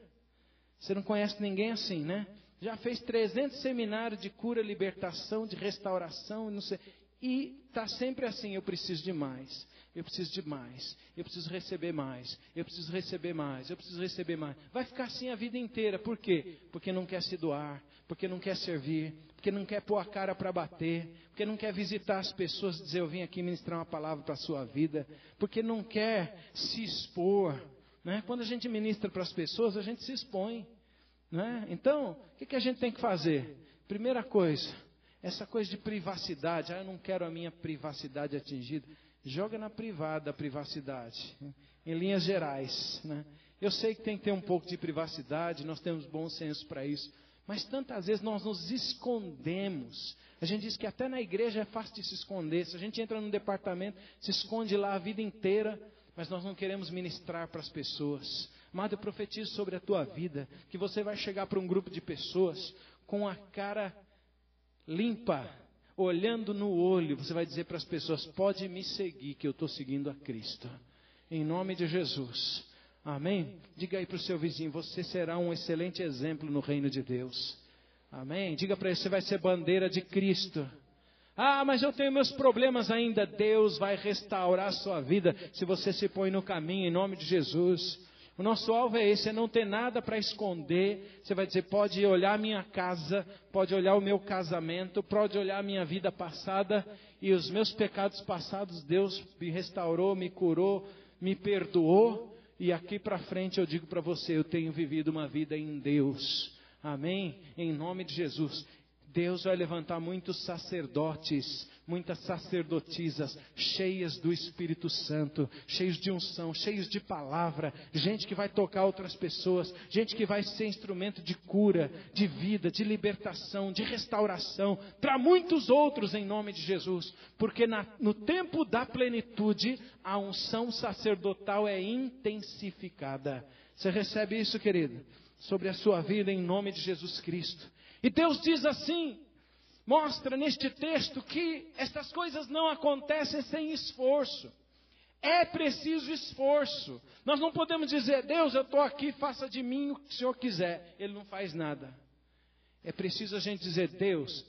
Você não conhece ninguém assim, né? Já fez 300 seminários de cura, libertação, de restauração, não sei. E está sempre assim: eu preciso de mais. Eu preciso de mais. Eu preciso receber mais. Eu preciso receber mais. Eu preciso receber mais. Vai ficar assim a vida inteira. Por quê? Porque não quer se doar. Porque não quer servir porque não quer pôr a cara para bater, porque não quer visitar as pessoas e dizer eu vim aqui ministrar uma palavra para a sua vida, porque não quer se expor. Né? Quando a gente ministra para as pessoas, a gente se expõe. Né? Então, o que, que a gente tem que fazer? Primeira coisa, essa coisa de privacidade, ah, eu não quero a minha privacidade atingida. Joga na privada a privacidade, né? em linhas gerais. Né? Eu sei que tem que ter um pouco de privacidade, nós temos bom senso para isso. Mas tantas vezes nós nos escondemos. A gente diz que até na igreja é fácil de se esconder. Se a gente entra num departamento, se esconde lá a vida inteira, mas nós não queremos ministrar para as pessoas. Amado, eu profetizo sobre a tua vida que você vai chegar para um grupo de pessoas com a cara limpa, olhando no olho. Você vai dizer para as pessoas: pode me seguir, que eu estou seguindo a Cristo. Em nome de Jesus. Amém? Diga aí para o seu vizinho: você será um excelente exemplo no reino de Deus. Amém? Diga para ele: você vai ser bandeira de Cristo. Ah, mas eu tenho meus problemas ainda. Deus vai restaurar a sua vida se você se põe no caminho em nome de Jesus. O nosso alvo é esse, é não ter nada para esconder. Você vai dizer, pode olhar minha casa, pode olhar o meu casamento, pode olhar minha vida passada e os meus pecados passados. Deus me restaurou, me curou, me perdoou. E aqui para frente eu digo para você, eu tenho vivido uma vida em Deus. Amém? Em nome de Jesus. Deus vai levantar muitos sacerdotes, muitas sacerdotisas, cheias do Espírito Santo, cheios de unção, cheios de palavra, gente que vai tocar outras pessoas, gente que vai ser instrumento de cura, de vida, de libertação, de restauração, para muitos outros em nome de Jesus, porque na, no tempo da plenitude, a unção sacerdotal é intensificada. Você recebe isso, querido? Sobre a sua vida em nome de Jesus Cristo. E Deus diz assim: mostra neste texto que estas coisas não acontecem sem esforço. É preciso esforço. Nós não podemos dizer, Deus, eu estou aqui, faça de mim o que o Senhor quiser. Ele não faz nada. É preciso a gente dizer, Deus,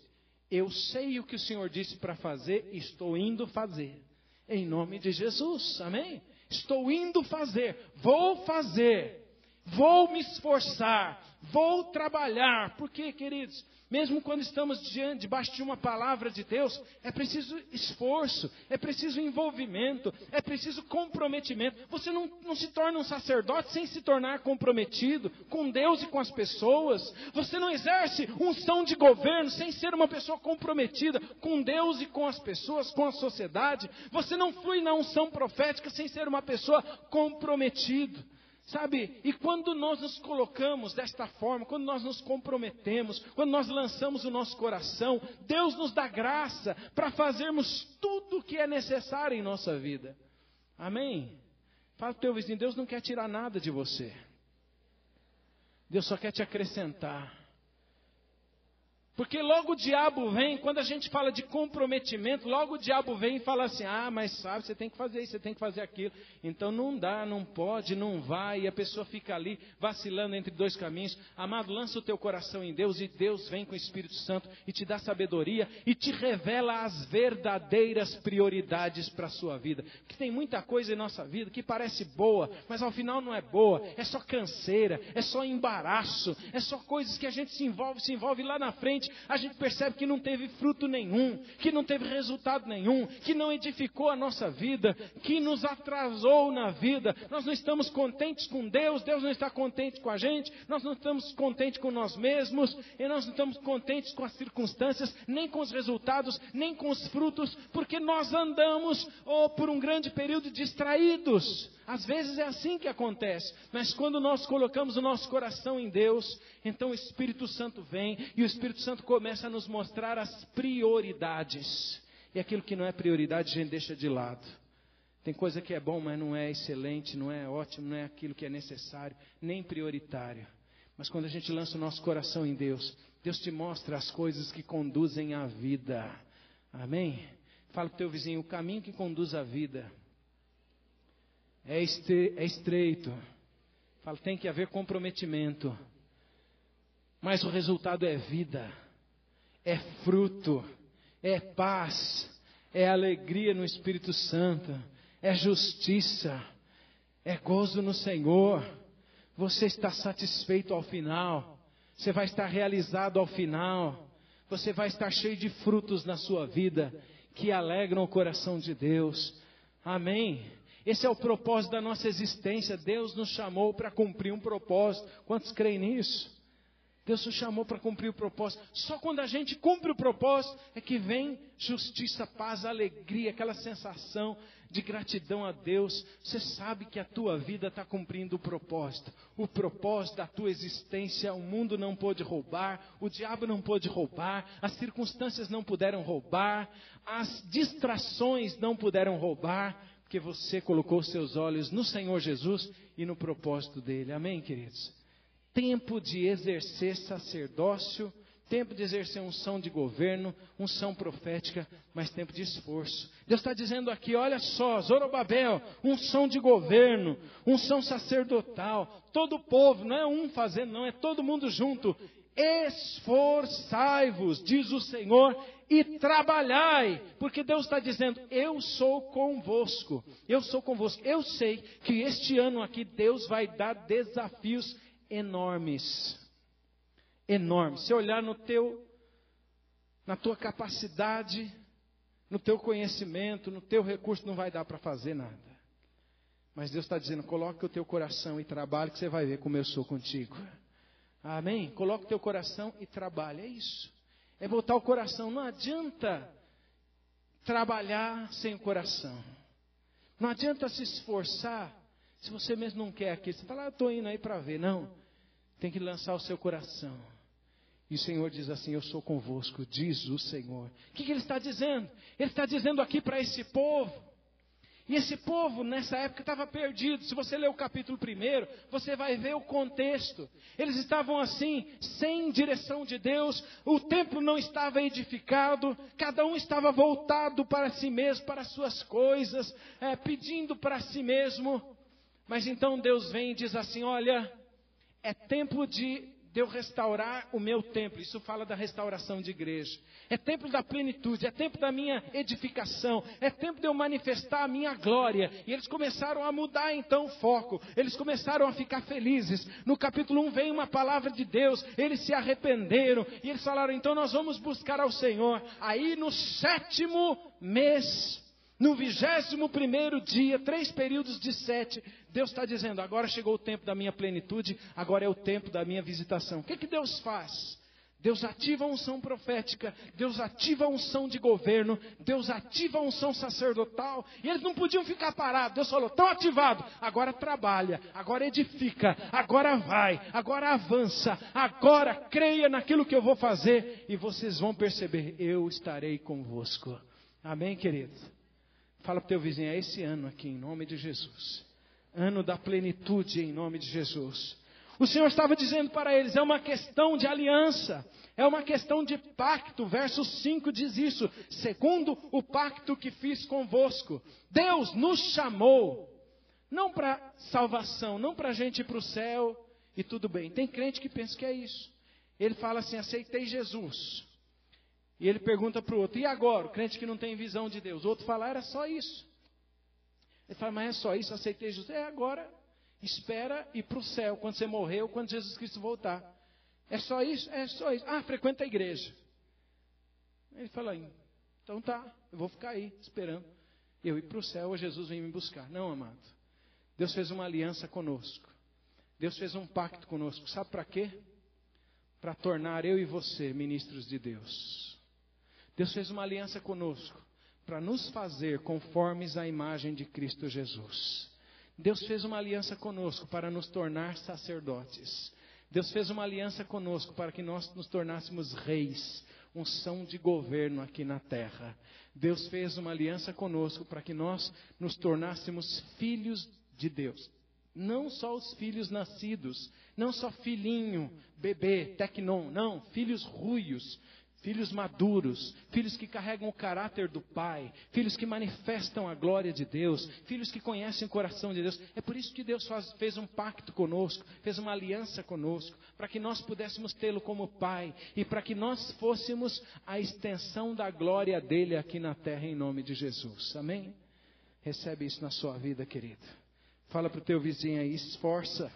eu sei o que o Senhor disse para fazer, estou indo fazer. Em nome de Jesus, amém? Estou indo fazer, vou fazer, vou me esforçar, vou trabalhar. Porque, queridos, mesmo quando estamos diante, debaixo de uma palavra de Deus, é preciso esforço, é preciso envolvimento, é preciso comprometimento. Você não, não se torna um sacerdote sem se tornar comprometido com Deus e com as pessoas. Você não exerce unção de governo sem ser uma pessoa comprometida com Deus e com as pessoas, com a sociedade. Você não flui na unção profética sem ser uma pessoa comprometida. Sabe? E quando nós nos colocamos desta forma, quando nós nos comprometemos, quando nós lançamos o nosso coração, Deus nos dá graça para fazermos tudo o que é necessário em nossa vida. Amém? Fala para o teu vizinho, Deus não quer tirar nada de você. Deus só quer te acrescentar. Porque logo o diabo vem, quando a gente fala de comprometimento, logo o diabo vem e fala assim: ah, mas sabe, você tem que fazer isso, você tem que fazer aquilo. Então não dá, não pode, não vai, e a pessoa fica ali vacilando entre dois caminhos. Amado, lança o teu coração em Deus e Deus vem com o Espírito Santo e te dá sabedoria e te revela as verdadeiras prioridades para a sua vida. Porque tem muita coisa em nossa vida que parece boa, mas ao final não é boa, é só canseira, é só embaraço, é só coisas que a gente se envolve, se envolve lá na frente a gente percebe que não teve fruto nenhum, que não teve resultado nenhum, que não edificou a nossa vida, que nos atrasou na vida. Nós não estamos contentes com Deus, Deus não está contente com a gente, nós não estamos contentes com nós mesmos, e nós não estamos contentes com as circunstâncias, nem com os resultados, nem com os frutos, porque nós andamos oh, por um grande período distraídos. Às vezes é assim que acontece, mas quando nós colocamos o nosso coração em Deus, então o Espírito Santo vem e o Espírito Santo começa a nos mostrar as prioridades. E aquilo que não é prioridade a gente deixa de lado. Tem coisa que é bom, mas não é excelente, não é ótimo, não é aquilo que é necessário, nem prioritário. Mas quando a gente lança o nosso coração em Deus, Deus te mostra as coisas que conduzem à vida. Amém? Fala para o teu vizinho, o caminho que conduz à vida é, é estreito. Fala, tem que haver comprometimento. Mas o resultado é vida, é fruto, é paz, é alegria no Espírito Santo, é justiça, é gozo no Senhor. Você está satisfeito ao final, você vai estar realizado ao final, você vai estar cheio de frutos na sua vida que alegram o coração de Deus. Amém. Esse é o propósito da nossa existência. Deus nos chamou para cumprir um propósito. Quantos creem nisso? Deus nos chamou para cumprir o propósito. Só quando a gente cumpre o propósito é que vem justiça, paz, alegria, aquela sensação de gratidão a Deus. Você sabe que a tua vida está cumprindo o propósito. O propósito da tua existência, o mundo não pôde roubar, o diabo não pôde roubar, as circunstâncias não puderam roubar, as distrações não puderam roubar porque você colocou seus olhos no Senhor Jesus e no propósito dele. Amém, queridos? Tempo de exercer sacerdócio, tempo de exercer unção de governo, unção profética, mas tempo de esforço. Deus está dizendo aqui: olha só, Zorobabel, unção de governo, unção sacerdotal, todo o povo, não é um fazendo, não, é todo mundo junto. Esforçai-vos, diz o Senhor, e trabalhai, porque Deus está dizendo: Eu sou convosco, eu sou convosco. Eu sei que este ano aqui Deus vai dar desafios enormes, enormes. Se olhar no teu, na tua capacidade, no teu conhecimento, no teu recurso, não vai dar para fazer nada. Mas Deus está dizendo: coloque o teu coração e trabalhe, que você vai ver como eu sou contigo. Amém? Coloque o teu coração e trabalhe. É isso. É botar o coração. Não adianta trabalhar sem o coração. Não adianta se esforçar se você mesmo não quer aquilo. Você fala, ah, eu estou indo aí para ver. Não. Tem que lançar o seu coração. E o Senhor diz assim: Eu sou convosco, diz o Senhor. O que, que Ele está dizendo? Ele está dizendo aqui para esse povo e esse povo nessa época estava perdido. Se você ler o capítulo primeiro, você vai ver o contexto. Eles estavam assim, sem direção de Deus, o templo não estava edificado, cada um estava voltado para si mesmo, para as suas coisas, é, pedindo para si mesmo. Mas então Deus vem e diz assim: Olha, é tempo de de eu restaurar o meu templo. Isso fala da restauração de igreja. É tempo da plenitude, é tempo da minha edificação, é tempo de eu manifestar a minha glória. E eles começaram a mudar então o foco, eles começaram a ficar felizes. No capítulo 1 vem uma palavra de Deus, eles se arrependeram e eles falaram: então nós vamos buscar ao Senhor. Aí no sétimo mês no vigésimo primeiro dia, três períodos de sete, Deus está dizendo: agora chegou o tempo da minha plenitude, agora é o tempo da minha visitação. O que, que Deus faz? Deus ativa a unção profética, Deus ativa a unção de governo, Deus ativa a unção sacerdotal, e eles não podiam ficar parados. Deus falou: estão ativados, agora trabalha, agora edifica, agora vai, agora avança, agora creia naquilo que eu vou fazer, e vocês vão perceber: eu estarei convosco. Amém, querido? Fala para o teu vizinho: é esse ano aqui, em nome de Jesus. Ano da plenitude, em nome de Jesus. O Senhor estava dizendo para eles: é uma questão de aliança, é uma questão de pacto. Verso 5 diz isso: segundo o pacto que fiz convosco. Deus nos chamou, não para salvação, não para a gente ir para o céu e tudo bem. Tem crente que pensa que é isso. Ele fala assim: aceitei Jesus. E ele pergunta para o outro: e agora? O crente que não tem visão de Deus. O outro fala: era só isso. Ele fala: mas é só isso, aceitei Jesus. É agora espera ir para o céu quando você morreu, quando Jesus Cristo voltar. É só isso? É só isso. Ah, frequenta a igreja. Ele fala, então tá, eu vou ficar aí esperando. Eu ir para o céu, ou Jesus vem me buscar. Não, amado. Deus fez uma aliança conosco. Deus fez um pacto conosco. Sabe para quê? Para tornar eu e você ministros de Deus. Deus fez uma aliança conosco para nos fazer conformes à imagem de Cristo Jesus. Deus fez uma aliança conosco para nos tornar sacerdotes. Deus fez uma aliança conosco para que nós nos tornássemos reis, unção de governo aqui na terra. Deus fez uma aliança conosco para que nós nos tornássemos filhos de Deus. Não só os filhos nascidos, não só filhinho, bebê, tecnon, não, filhos ruios, filhos maduros, filhos que carregam o caráter do Pai, filhos que manifestam a glória de Deus, filhos que conhecem o coração de Deus. É por isso que Deus faz, fez um pacto conosco, fez uma aliança conosco, para que nós pudéssemos tê-lo como Pai e para que nós fôssemos a extensão da glória dele aqui na terra em nome de Jesus. Amém? Recebe isso na sua vida, querido. Fala para o teu vizinho aí, esforça,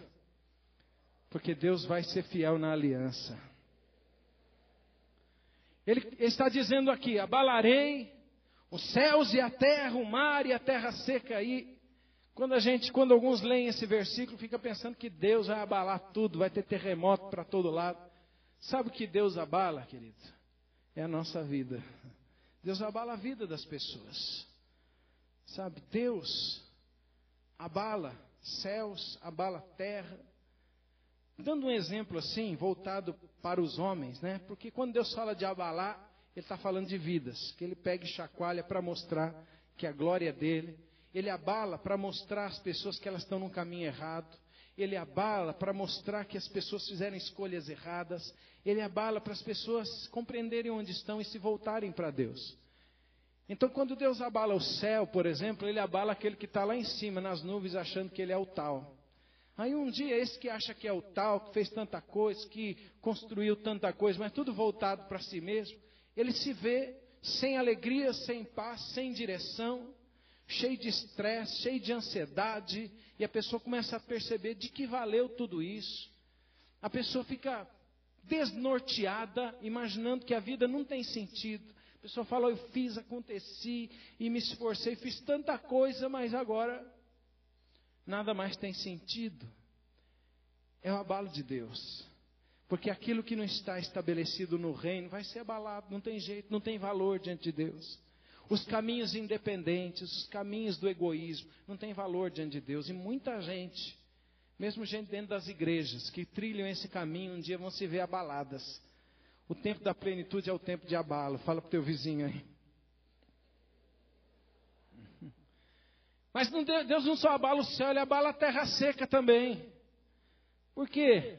porque Deus vai ser fiel na aliança. Ele está dizendo aqui: abalarei os céus e a terra, o mar e a terra seca. E quando a gente, quando alguns leem esse versículo, fica pensando que Deus vai abalar tudo, vai ter terremoto para todo lado. Sabe o que Deus abala, querido? É a nossa vida. Deus abala a vida das pessoas. Sabe, Deus abala céus, abala terra. Dando um exemplo assim, voltado para os homens, né? Porque quando Deus fala de abalar, Ele está falando de vidas, que Ele pega e chacoalha para mostrar que a glória é dele. Ele abala para mostrar às pessoas que elas estão num caminho errado. Ele abala para mostrar que as pessoas fizeram escolhas erradas. Ele abala para as pessoas compreenderem onde estão e se voltarem para Deus. Então, quando Deus abala o céu, por exemplo, ele abala aquele que está lá em cima, nas nuvens, achando que ele é o tal. Aí um dia esse que acha que é o tal, que fez tanta coisa, que construiu tanta coisa, mas tudo voltado para si mesmo, ele se vê sem alegria, sem paz, sem direção, cheio de estresse, cheio de ansiedade, e a pessoa começa a perceber de que valeu tudo isso. A pessoa fica desnorteada, imaginando que a vida não tem sentido. A pessoa fala: Eu fiz, aconteci e me esforcei, fiz tanta coisa, mas agora nada mais tem sentido. É o abalo de Deus. Porque aquilo que não está estabelecido no reino vai ser abalado, não tem jeito, não tem valor diante de Deus. Os caminhos independentes, os caminhos do egoísmo, não tem valor diante de Deus. E muita gente, mesmo gente dentro das igrejas, que trilham esse caminho, um dia vão se ver abaladas. O tempo da plenitude é o tempo de abalo. Fala para o teu vizinho aí. Mas não, Deus não só abala o céu, ele abala a terra seca também. Por quê?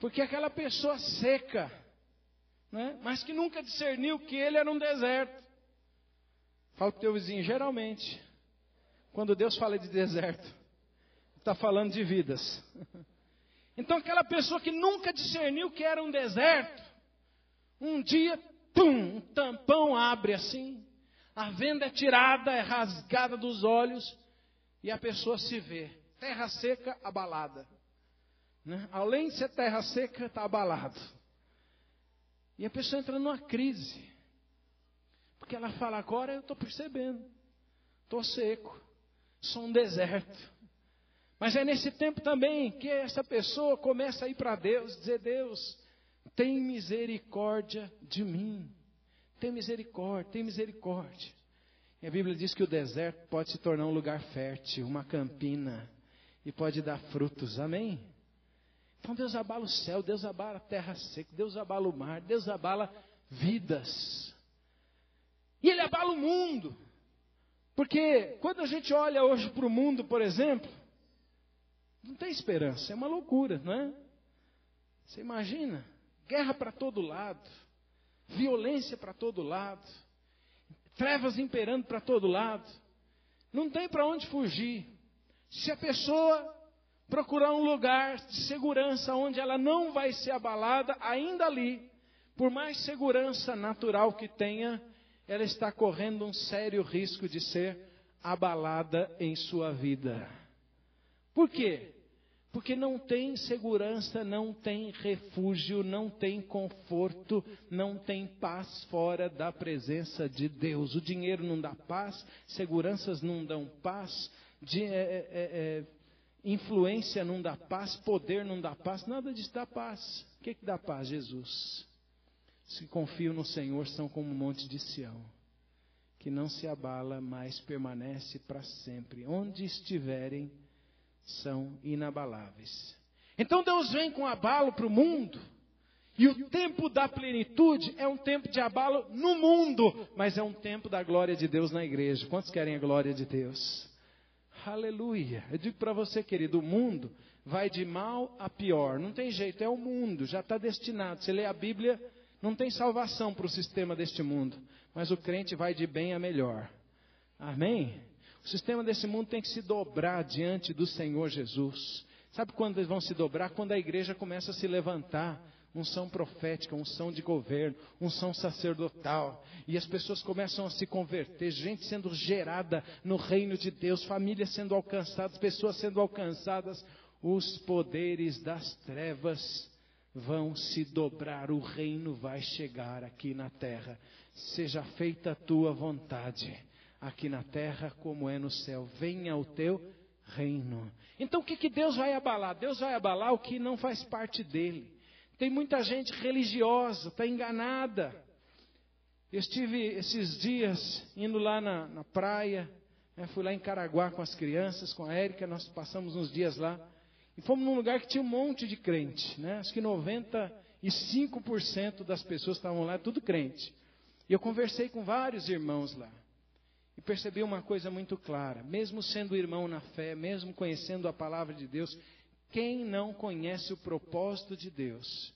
Porque aquela pessoa seca, né? mas que nunca discerniu que ele era um deserto. Fala para o teu vizinho, geralmente, quando Deus fala de deserto, está falando de vidas. Então aquela pessoa que nunca discerniu que era um deserto, um dia, pum, um tampão abre assim, a venda é tirada, é rasgada dos olhos e a pessoa se vê. Terra seca, abalada. Né? Além de ser terra seca, está abalado. E a pessoa entra numa crise. Porque ela fala, agora eu estou percebendo. Estou seco. Sou um deserto. Mas é nesse tempo também que essa pessoa começa a ir para Deus, dizer, Deus, tem misericórdia de mim. Tem misericórdia, tem misericórdia. E a Bíblia diz que o deserto pode se tornar um lugar fértil, uma campina, e pode dar frutos. Amém? Então Deus abala o céu, Deus abala a terra seca, Deus abala o mar, Deus abala vidas. E Ele abala o mundo. Porque quando a gente olha hoje para o mundo, por exemplo, não tem esperança, é uma loucura, não é? Você imagina? Guerra para todo lado, violência para todo lado, trevas imperando para todo lado. Não tem para onde fugir. Se a pessoa procurar um lugar de segurança onde ela não vai ser abalada, ainda ali, por mais segurança natural que tenha, ela está correndo um sério risco de ser abalada em sua vida. Por quê? Porque não tem segurança, não tem refúgio, não tem conforto, não tem paz fora da presença de Deus. O dinheiro não dá paz, seguranças não dão paz, de, é, é, é, é influência não dá paz, poder não dá paz, nada disso dá paz. O que, que dá paz? Jesus. Se confiam no Senhor são como um monte de Sião, que não se abala, mas permanece para sempre. Onde estiverem, são inabaláveis. Então Deus vem com abalo para o mundo. E o tempo da plenitude é um tempo de abalo no mundo, mas é um tempo da glória de Deus na igreja. Quantos querem a glória de Deus? Aleluia. Eu digo para você, querido, o mundo vai de mal a pior. Não tem jeito, é o mundo, já está destinado. Você lê a Bíblia, não tem salvação para o sistema deste mundo. Mas o crente vai de bem a melhor. Amém? O sistema desse mundo tem que se dobrar diante do Senhor Jesus. Sabe quando eles vão se dobrar? Quando a igreja começa a se levantar. Unção profética, unção de governo, unção sacerdotal. E as pessoas começam a se converter, gente sendo gerada no reino de Deus, famílias sendo alcançadas, pessoas sendo alcançadas. Os poderes das trevas vão se dobrar, o reino vai chegar aqui na terra. Seja feita a tua vontade aqui na terra como é no céu. Venha o teu reino. Então o que, que Deus vai abalar? Deus vai abalar o que não faz parte dele. Tem muita gente religiosa, está enganada. Eu estive esses dias indo lá na, na praia, né, fui lá em Caraguá com as crianças, com a Érica, nós passamos uns dias lá. E fomos num lugar que tinha um monte de crente, né? Acho que 95% das pessoas estavam lá, tudo crente. E eu conversei com vários irmãos lá. E percebi uma coisa muito clara: mesmo sendo irmão na fé, mesmo conhecendo a palavra de Deus, quem não conhece o propósito de Deus,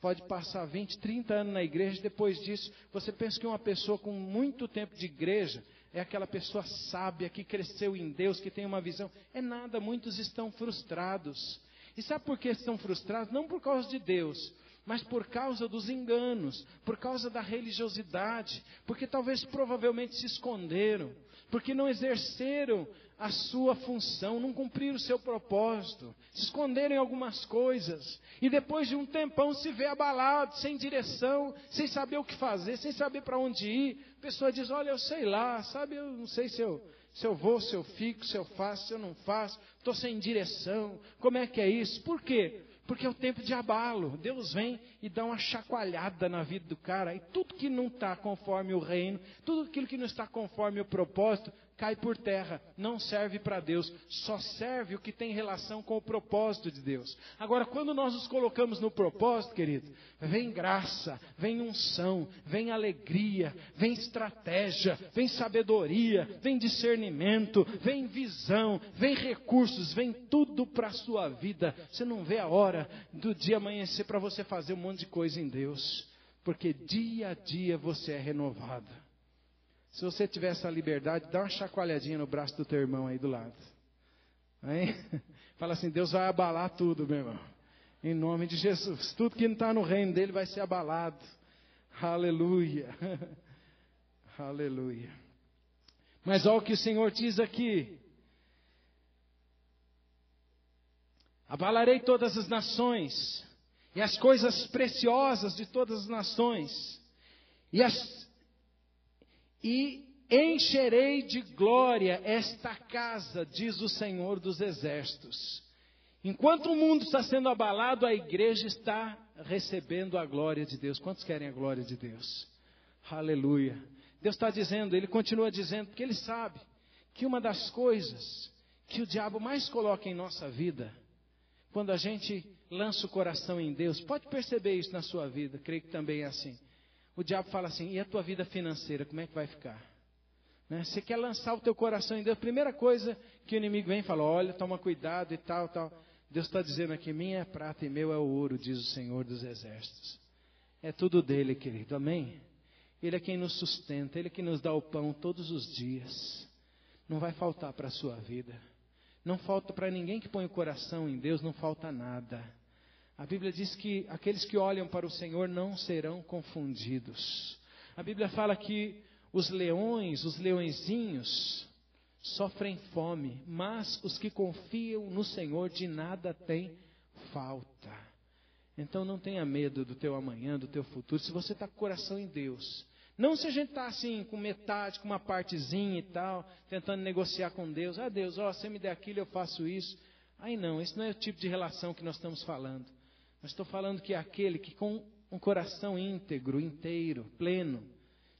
pode passar 20, 30 anos na igreja, depois disso, você pensa que uma pessoa com muito tempo de igreja é aquela pessoa sábia que cresceu em Deus, que tem uma visão. É nada, muitos estão frustrados. E sabe por que estão frustrados? Não por causa de Deus, mas por causa dos enganos, por causa da religiosidade, porque talvez provavelmente se esconderam, porque não exerceram a sua função, não cumpriram o seu propósito, se esconderam em algumas coisas, e depois de um tempão se vê abalado, sem direção, sem saber o que fazer, sem saber para onde ir. A pessoa diz: Olha, eu sei lá, sabe, eu não sei se eu, se eu vou, se eu fico, se eu faço, se eu não faço, estou sem direção, como é que é isso? Por quê? Porque é o tempo de abalo. Deus vem e dá uma chacoalhada na vida do cara. E tudo que não está conforme o reino, tudo aquilo que não está conforme o propósito, cai por terra, não serve para Deus, só serve o que tem relação com o propósito de Deus. Agora, quando nós nos colocamos no propósito, querido, vem graça, vem unção, vem alegria, vem estratégia, vem sabedoria, vem discernimento, vem visão, vem recursos, vem tudo para a sua vida. Você não vê a hora do dia amanhecer para você fazer um monte de coisa em Deus, porque dia a dia você é renovado. Se você tiver essa liberdade, dá uma chacoalhadinha no braço do teu irmão aí do lado. Aí, fala assim: Deus vai abalar tudo, meu irmão. Em nome de Jesus. Tudo que não está no reino dele vai ser abalado. Aleluia. Aleluia. Mas olha o que o Senhor diz aqui. Abalarei todas as nações, e as coisas preciosas de todas as nações, e as e encherei de glória esta casa, diz o Senhor dos Exércitos. Enquanto o mundo está sendo abalado, a igreja está recebendo a glória de Deus. Quantos querem a glória de Deus? Aleluia. Deus está dizendo, Ele continua dizendo, porque Ele sabe que uma das coisas que o diabo mais coloca em nossa vida, quando a gente lança o coração em Deus, pode perceber isso na sua vida, creio que também é assim. O diabo fala assim: e a tua vida financeira, como é que vai ficar? Né? Você quer lançar o teu coração em Deus, primeira coisa que o inimigo vem e fala: olha, toma cuidado e tal, tal. Deus está dizendo aqui: minha é prata e meu é o ouro, diz o Senhor dos Exércitos. É tudo dele, querido, amém? Ele é quem nos sustenta, ele é quem nos dá o pão todos os dias. Não vai faltar para a sua vida. Não falta para ninguém que põe o coração em Deus, não falta nada. A Bíblia diz que aqueles que olham para o Senhor não serão confundidos. A Bíblia fala que os leões, os leõezinhos, sofrem fome, mas os que confiam no Senhor de nada têm falta. Então não tenha medo do teu amanhã, do teu futuro, se você está com o coração em Deus. Não se a gente está assim, com metade, com uma partezinha e tal, tentando negociar com Deus. Ah, Deus, ó, você me der aquilo, eu faço isso. Aí não, esse não é o tipo de relação que nós estamos falando. Mas estou falando que é aquele que com um coração íntegro, inteiro, pleno,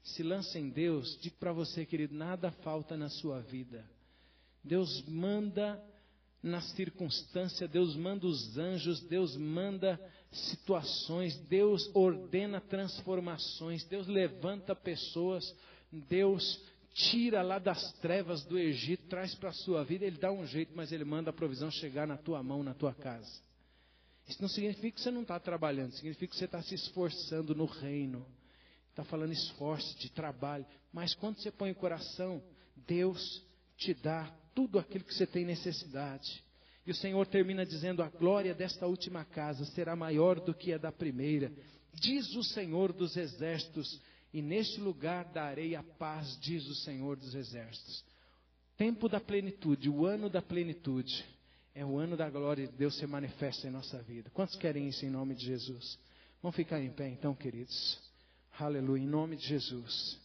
se lança em Deus, digo para você, querido, nada falta na sua vida. Deus manda na circunstância, Deus manda os anjos, Deus manda situações, Deus ordena transformações, Deus levanta pessoas, Deus tira lá das trevas do Egito, traz para a sua vida, Ele dá um jeito, mas Ele manda a provisão chegar na tua mão, na tua casa. Isso não significa que você não está trabalhando, significa que você está se esforçando no reino. Está falando esforço, de trabalho. Mas quando você põe o coração, Deus te dá tudo aquilo que você tem necessidade. E o Senhor termina dizendo: A glória desta última casa será maior do que a da primeira. Diz o Senhor dos exércitos: E neste lugar darei a paz, diz o Senhor dos exércitos. Tempo da plenitude, o ano da plenitude é o ano da glória de Deus se manifesta em nossa vida. Quantos querem isso em nome de Jesus? Vamos ficar em pé então, queridos. Aleluia, em nome de Jesus.